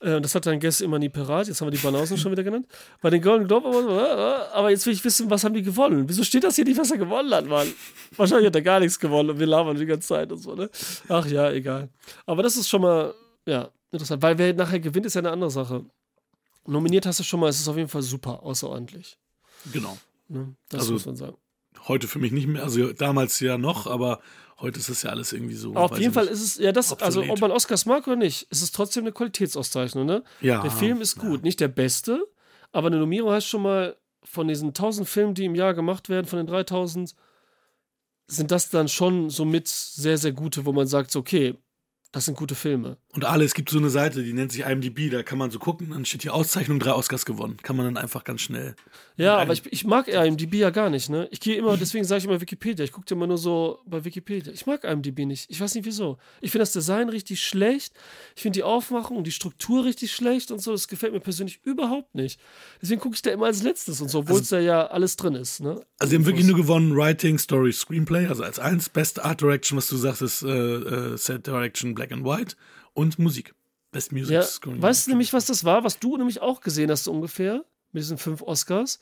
Speaker 1: Äh, das hat dann Guess immer nie parat. Jetzt haben wir die Banausen schon wieder genannt. Bei den Golden Globe Awards, äh, aber jetzt will ich wissen, was haben die gewonnen? Wieso steht das hier nicht, was er gewonnen hat, Mann? Wahrscheinlich hat er gar nichts gewonnen und wir labern die ganze Zeit und so, ne? Ach ja, egal. Aber das ist schon mal, ja, interessant. Weil wer nachher gewinnt, ist ja eine andere Sache. Nominiert hast du schon mal, es ist auf jeden Fall super, außerordentlich.
Speaker 2: Genau.
Speaker 1: Ne? Das
Speaker 2: Also,
Speaker 1: muss man sagen.
Speaker 2: Heute für mich nicht mehr, also damals ja noch, aber heute ist das ja alles irgendwie so.
Speaker 1: Auf jeden Fall
Speaker 2: nicht.
Speaker 1: ist es, ja, das, also
Speaker 2: obsolet.
Speaker 1: ob man Oscars mag oder nicht, ist es trotzdem eine Qualitätsauszeichnung, ne?
Speaker 2: Ja,
Speaker 1: Der Film ist gut, nicht der beste, aber eine Nominierung heißt schon mal, von diesen 1000 Filmen, die im Jahr gemacht werden, von den 3000, sind das dann schon somit sehr, sehr gute, wo man sagt, okay, das sind gute Filme.
Speaker 2: Und alle, es gibt so eine Seite, die nennt sich IMDb, da kann man so gucken, dann steht hier Auszeichnung, drei Oscars gewonnen. Kann man dann einfach ganz schnell.
Speaker 1: Ja, aber ich, ich mag IMDb ja gar nicht, ne? Ich gehe immer, deswegen sage ich immer Wikipedia. Ich gucke immer nur so bei Wikipedia. Ich mag IMDb nicht. Ich weiß nicht wieso. Ich finde das Design richtig schlecht. Ich finde die Aufmachung und die Struktur richtig schlecht und so. Das gefällt mir persönlich überhaupt nicht. Deswegen gucke ich da immer als letztes und so, obwohl es da ja alles drin ist, ne?
Speaker 2: Also, die haben wirklich nur gewonnen Writing, Story, Screenplay, also als eins. Best Art Direction, was du sagst, ist äh, äh, Set Direction, Black and White. Und Musik. Best Music
Speaker 1: Ja,
Speaker 2: Scoring.
Speaker 1: weißt du nämlich, was das war, was du nämlich auch gesehen hast, so ungefähr, mit diesen fünf Oscars?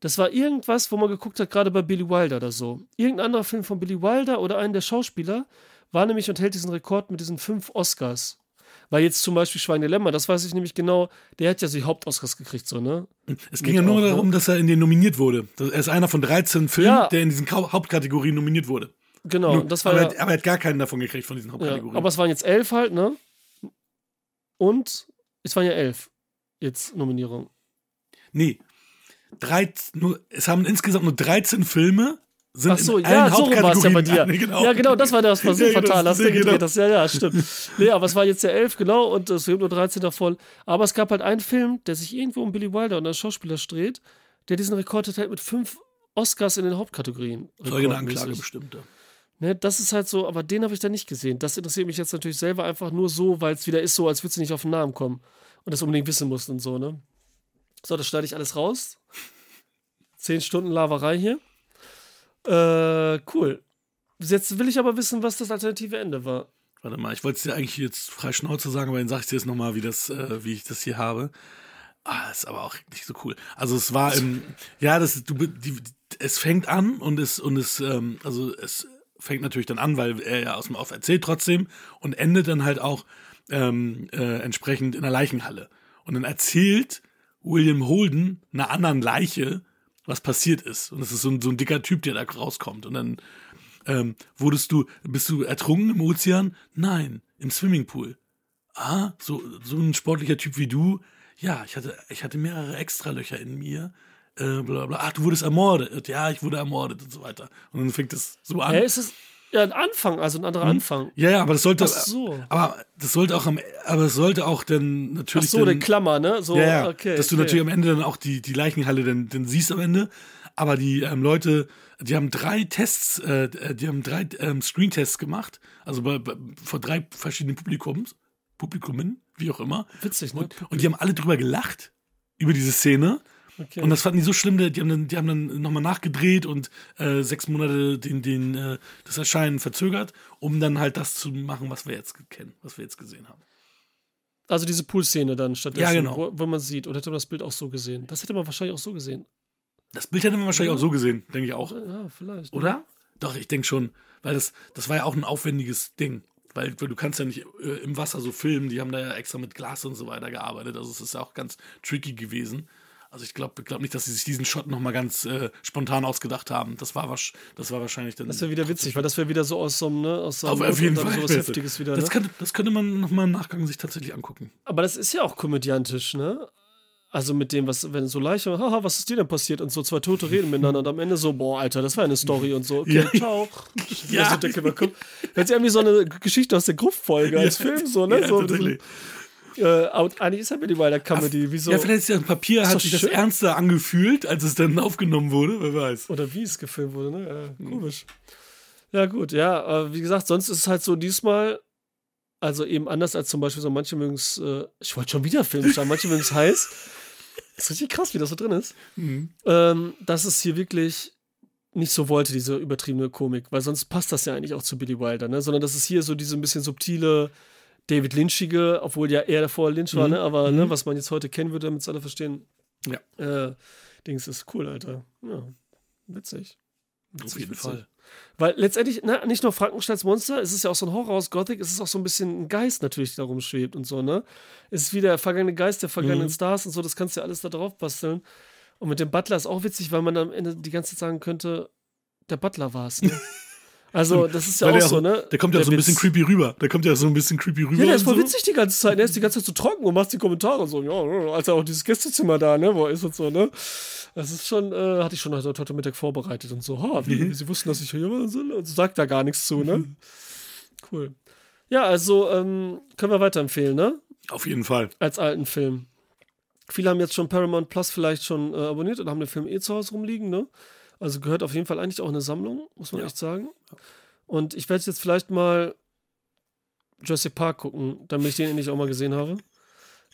Speaker 1: Das war irgendwas, wo man geguckt hat, gerade bei Billy Wilder oder so. Irgendein anderer Film von Billy Wilder oder einen der Schauspieler war nämlich und hält diesen Rekord mit diesen fünf Oscars. Weil jetzt zum Beispiel Schweigende Lämmer, das weiß ich nämlich genau, der hat ja so die Hauptoscars gekriegt, so, ne?
Speaker 2: Es ging ja nur
Speaker 1: auch, ne?
Speaker 2: darum, dass er in den nominiert wurde. Er ist einer von 13 Filmen,
Speaker 1: Ja.
Speaker 2: der in diesen Hauptkategorien nominiert wurde.
Speaker 1: Genau,
Speaker 2: Nur-
Speaker 1: das war
Speaker 2: aber,
Speaker 1: ja,
Speaker 2: er, aber er hat gar keinen davon gekriegt, von diesen
Speaker 1: ja,
Speaker 2: Hauptkategorien.
Speaker 1: aber es waren jetzt elf halt, ne? Und es waren ja elf jetzt Nominierungen.
Speaker 2: nee. 13, nur, es haben insgesamt nur 13 Filme. Sind
Speaker 1: Ach so,
Speaker 2: in
Speaker 1: ja, so war es ja bei dir.
Speaker 2: genau.
Speaker 1: Ja, genau, das war das, was du
Speaker 2: Ja, genau,
Speaker 1: fatal hast.
Speaker 2: genau.
Speaker 1: hast. Ja, ja, stimmt. nee, aber es war jetzt ja elf, genau, und es gibt nur 13 davon. Aber es gab halt einen Film, der sich irgendwo um Billy Wilder und einen Schauspieler dreht, der diesen Rekord hat mit fünf Oscars in den Hauptkategorien.
Speaker 2: Folgende
Speaker 1: rekordmäßig.
Speaker 2: Anklage bestimmt. ja.
Speaker 1: Ne, das ist halt so, aber den habe ich da nicht gesehen. Das interessiert mich jetzt natürlich selber einfach nur so, weil es wieder ist so, als würdest du nicht auf den Namen kommen und das unbedingt wissen musst und so, ne? So, das schneide ich alles raus. Zehn Stunden Laverei hier. Äh, cool. Jetzt will ich aber wissen, was das alternative Ende war.
Speaker 2: Warte mal, ich wollte es dir eigentlich jetzt frei Schnauze sagen, aber dann sag ich dir jetzt nochmal, wie, äh, wie ich das hier habe. Ah, ist aber auch nicht so cool. Also es war im, ja, das du, die, es fängt an und es, und es, ähm, also es fängt natürlich dann an, weil er ja aus dem Off erzählt trotzdem und endet dann halt auch ähm, äh, entsprechend in der Leichenhalle. Und dann erzählt William Holden einer anderen Leiche, was passiert ist. Und das ist so ein, so ein dicker Typ, der da rauskommt. Und dann ähm, wurdest du, bist du ertrunken im Ozean? Nein, im Swimmingpool. Ah, so, so ein sportlicher Typ wie du. Ja, ich hatte, ich hatte mehrere Extralöcher in mir. Äh, bla bla. Ach, du wurdest ermordet. Ja, ich wurde ermordet und so weiter. Und dann fängt es so an.
Speaker 1: Ja, ist es ja ein Anfang, also ein anderer Anfang.
Speaker 2: Ja, ja, aber das sollte,
Speaker 1: Ach so.
Speaker 2: aber das sollte auch am, aber es sollte auch dann
Speaker 1: Ach
Speaker 2: natürlich
Speaker 1: so,
Speaker 2: dann,
Speaker 1: eine Klammer, ne? So,
Speaker 2: ja, ja,
Speaker 1: okay.
Speaker 2: dass du
Speaker 1: okay.
Speaker 2: natürlich am Ende dann auch die, die Leichenhalle dann, dann siehst am Ende. Aber die ähm, Leute, die haben drei Tests, äh, die haben drei ähm, Screen-Tests gemacht, also bei, bei, vor drei verschiedenen Publikums, Publikumen, wie auch immer.
Speaker 1: Witzig, ne?
Speaker 2: Und, und die haben alle drüber gelacht, über diese Szene.
Speaker 1: Okay.
Speaker 2: Und das fanden die so schlimm, die haben dann, die haben dann nochmal nachgedreht und äh, sechs Monate den, den, äh, das Erscheinen verzögert, um dann halt das zu machen, was wir jetzt kennen, was wir jetzt gesehen haben.
Speaker 1: Also diese Pool-Szene dann stattdessen,
Speaker 2: Ja, genau.
Speaker 1: wo, wo man sieht. Oder hätte man das Bild auch so gesehen? Das hätte man wahrscheinlich auch so gesehen.
Speaker 2: Das Bild hätte man wahrscheinlich auch so gesehen, denke ich auch.
Speaker 1: Ja, vielleicht.
Speaker 2: Oder? Doch, ich denke schon. Weil das, das war ja auch ein aufwendiges Ding. Weil, weil du kannst ja nicht äh, im Wasser so filmen, die haben da ja extra mit Glas und so weiter gearbeitet. Also es ist ja auch ganz tricky gewesen. Also ich glaube glaub nicht, dass sie sich diesen Shot nochmal ganz äh, spontan ausgedacht haben. Das war, das war wahrscheinlich dann.
Speaker 1: Das wäre wieder witzig, weil das wäre wieder so aus so einem, ne, aus so
Speaker 2: auf,
Speaker 1: einem
Speaker 2: auf jeden Fall.
Speaker 1: sowas Heftiges wieder,
Speaker 2: das,
Speaker 1: ne?
Speaker 2: könnte, das könnte man nochmal im Nachgang sich tatsächlich angucken.
Speaker 1: Aber das ist ja auch komödiantisch, ne? Also mit dem, was, wenn so Leiche, haha, was ist dir denn passiert? Und so zwei Tote reden miteinander und am Ende so, boah, Alter, das war eine Story und so, okay,
Speaker 2: Ja.
Speaker 1: ciao.
Speaker 2: Ja.
Speaker 1: Ja. So Decke über Kopf. Jetzt irgendwie so eine Geschichte aus der Gruftfolge als
Speaker 2: Ja.
Speaker 1: Film, so, ne?
Speaker 2: Ja,
Speaker 1: so. Äh, und eigentlich ist ja mit bei der Comedy, wie so.
Speaker 2: Ja, vielleicht ist ja ein Papier,
Speaker 1: Ist
Speaker 2: hat sich das
Speaker 1: schön.
Speaker 2: ernster angefühlt, als es dann aufgenommen wurde, wer weiß.
Speaker 1: Oder wie es gefilmt wurde, ne? Ja, komisch. Ja, gut, ja, aber wie gesagt, sonst ist es halt so diesmal, also eben anders als zum Beispiel so manche mögen es, äh, ich wollte schon wieder Film schauen, manche mögen es heiß. ist richtig krass, wie das so drin ist.
Speaker 2: Mhm.
Speaker 1: Ähm, dass es hier wirklich nicht so wollte, diese übertriebene Komik, weil sonst passt das ja eigentlich auch zu Billy Wilder, ne? Sondern dass es hier so diese ein bisschen subtile, David Lynchige, obwohl ja er davor Lynch war, ne? aber ne, was man jetzt heute kennen würde, damit es alle verstehen.
Speaker 2: Ja.
Speaker 1: Äh, Dings ist cool, Alter. Ja, witzig.
Speaker 2: Auf
Speaker 1: Witzig,
Speaker 2: jeden
Speaker 1: witzig.
Speaker 2: Fall.
Speaker 1: Weil letztendlich, ne, nicht nur Frankensteins Monster, es ist ja auch so ein Horror aus Gothic, es ist auch so ein bisschen ein Geist natürlich, der rumschwebt und so, ne? Es ist wie der vergangene Geist der vergangenen
Speaker 2: Mhm.
Speaker 1: Stars und so, das kannst du ja alles da drauf basteln. Und mit dem Butler ist auch witzig, weil man am Ende die ganze Zeit sagen könnte, der Butler war es, ne? Also, das ist ja auch
Speaker 2: der
Speaker 1: so, ne?
Speaker 2: Der kommt ja
Speaker 1: Der
Speaker 2: so ein bisschen
Speaker 1: Witz.
Speaker 2: creepy rüber. Der kommt ja so ein bisschen creepy rüber.
Speaker 1: Ja, der ist voll
Speaker 2: so.
Speaker 1: witzig die ganze Zeit. Der ist die ganze Zeit so trocken und macht die Kommentare so, ja, als er auch dieses Gästezimmer da, ne, wo er ist und so, ne. Das ist schon, äh, hatte ich schon heute, heute Mittag vorbereitet und so, ha, wie,
Speaker 2: Mhm.
Speaker 1: sie wussten, dass ich hier war soll und sagt da gar nichts zu, ne. Cool. Ja, also, ähm, können wir weiterempfehlen, ne?
Speaker 2: Auf jeden Fall.
Speaker 1: Als alten Film. Viele haben jetzt schon Paramount Plus vielleicht schon äh, abonniert und haben den Film eh zu Hause rumliegen, ne? Also gehört auf jeden Fall eigentlich auch in eine Sammlung, muss man
Speaker 2: Ja.
Speaker 1: echt sagen. Und ich werde jetzt vielleicht mal Jurassic Park gucken, damit ich den endlich auch mal gesehen habe.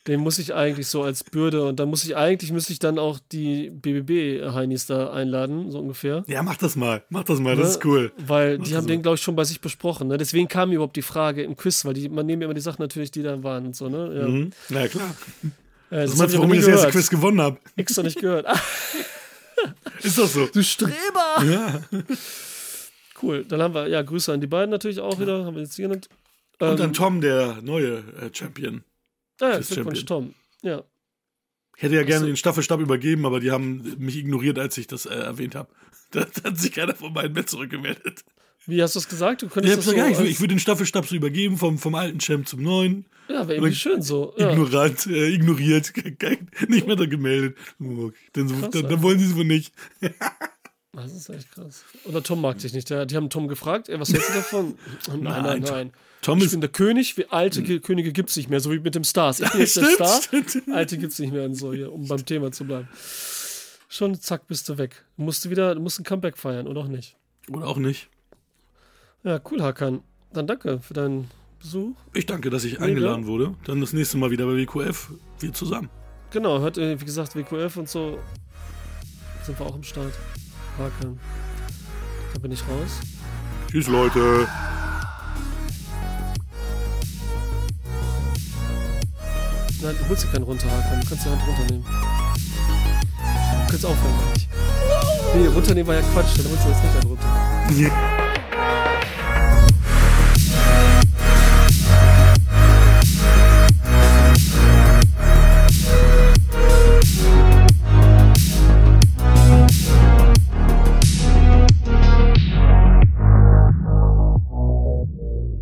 Speaker 1: Den muss ich eigentlich so als Bürde und dann muss ich eigentlich, müsste ich dann auch die BBB-Heinis da einladen, so ungefähr.
Speaker 2: Ja, mach das mal. Mach das mal. Das
Speaker 1: Ne?
Speaker 2: ist cool.
Speaker 1: Weil
Speaker 2: Mach
Speaker 1: die
Speaker 2: das
Speaker 1: haben
Speaker 2: mal.
Speaker 1: den, glaube ich, schon bei sich besprochen. Ne? Deswegen kam mir überhaupt die Frage im Quiz, weil die, man nehmen ja immer die Sachen natürlich, die da waren und so, ne? Ja.
Speaker 2: Mhm. Na klar.
Speaker 1: Äh,
Speaker 2: Das
Speaker 1: das
Speaker 2: meinst du, warum ich das erste. Quiz gewonnen habe?
Speaker 1: Extra nicht gehört.
Speaker 2: Ist doch so.
Speaker 1: du Streber!
Speaker 2: Ja.
Speaker 1: Cool, dann haben wir, ja, Grüße an die beiden natürlich auch wieder, haben wir jetzt hier genannt.
Speaker 2: Und dann
Speaker 1: Ähm,
Speaker 2: Tom, der neue äh, Champion.
Speaker 1: ah, ja, Glückwunsch, Tom. Ja.
Speaker 2: Ich hätte ja gerne
Speaker 1: so.
Speaker 2: den Staffelstab übergeben, aber die haben mich ignoriert, als ich das äh, erwähnt habe. Da hat sich keiner von beiden mehr zurückgemeldet.
Speaker 1: Wie hast du es gesagt? Du
Speaker 2: Ich,
Speaker 1: könntest
Speaker 2: hab
Speaker 1: das so
Speaker 2: ich, will-
Speaker 1: als-
Speaker 2: ich würde den Staffelstab so übergeben, vom, vom alten Champ zum neuen.
Speaker 1: Ja, wäre irgendwie schön so. Ja.
Speaker 2: Ignorant, äh, ignoriert, nicht mehr da gemeldet. Dann,
Speaker 1: Krass,
Speaker 2: dann, dann wollen sie es wohl nicht.
Speaker 1: Das ist echt krass. Oder Tom mag dich nicht. Der, die haben Tom gefragt, ey, was hältst du davon? nein, nein,
Speaker 2: Nein,
Speaker 1: nein.
Speaker 2: Tom
Speaker 1: Ich
Speaker 2: ist.
Speaker 1: bin der König, wie alte Ge- Könige gibt es nicht mehr, so wie mit dem Stars. Ich bin jetzt der
Speaker 2: Stimmt,
Speaker 1: Star,
Speaker 2: stimmt.
Speaker 1: alte gibt es nicht mehr und so hier, um beim Thema zu bleiben. Schon zack, bist du weg. Du musst du wieder, du musst ein Comeback feiern, oder auch nicht.
Speaker 2: Oder auch nicht.
Speaker 1: Ja, cool, Hakan. Dann danke für deinen Besuch.
Speaker 2: Ich danke, dass ich eingeladen wurde. Dann das nächste Mal wieder bei WQF. Wir zusammen.
Speaker 1: Genau, hört, äh, wie gesagt, WQF und so. Sind wir auch im Start. Hakan. Da bin ich raus.
Speaker 2: Tschüss, Leute.
Speaker 1: Nein, du holst dir keinen runter, Hakan. Du kannst die Hand runternehmen. Du kannst aufhören, eigentlich. Nee, runternehmen war ja Quatsch. Dann holst du jetzt nicht einen runter.
Speaker 2: Ja.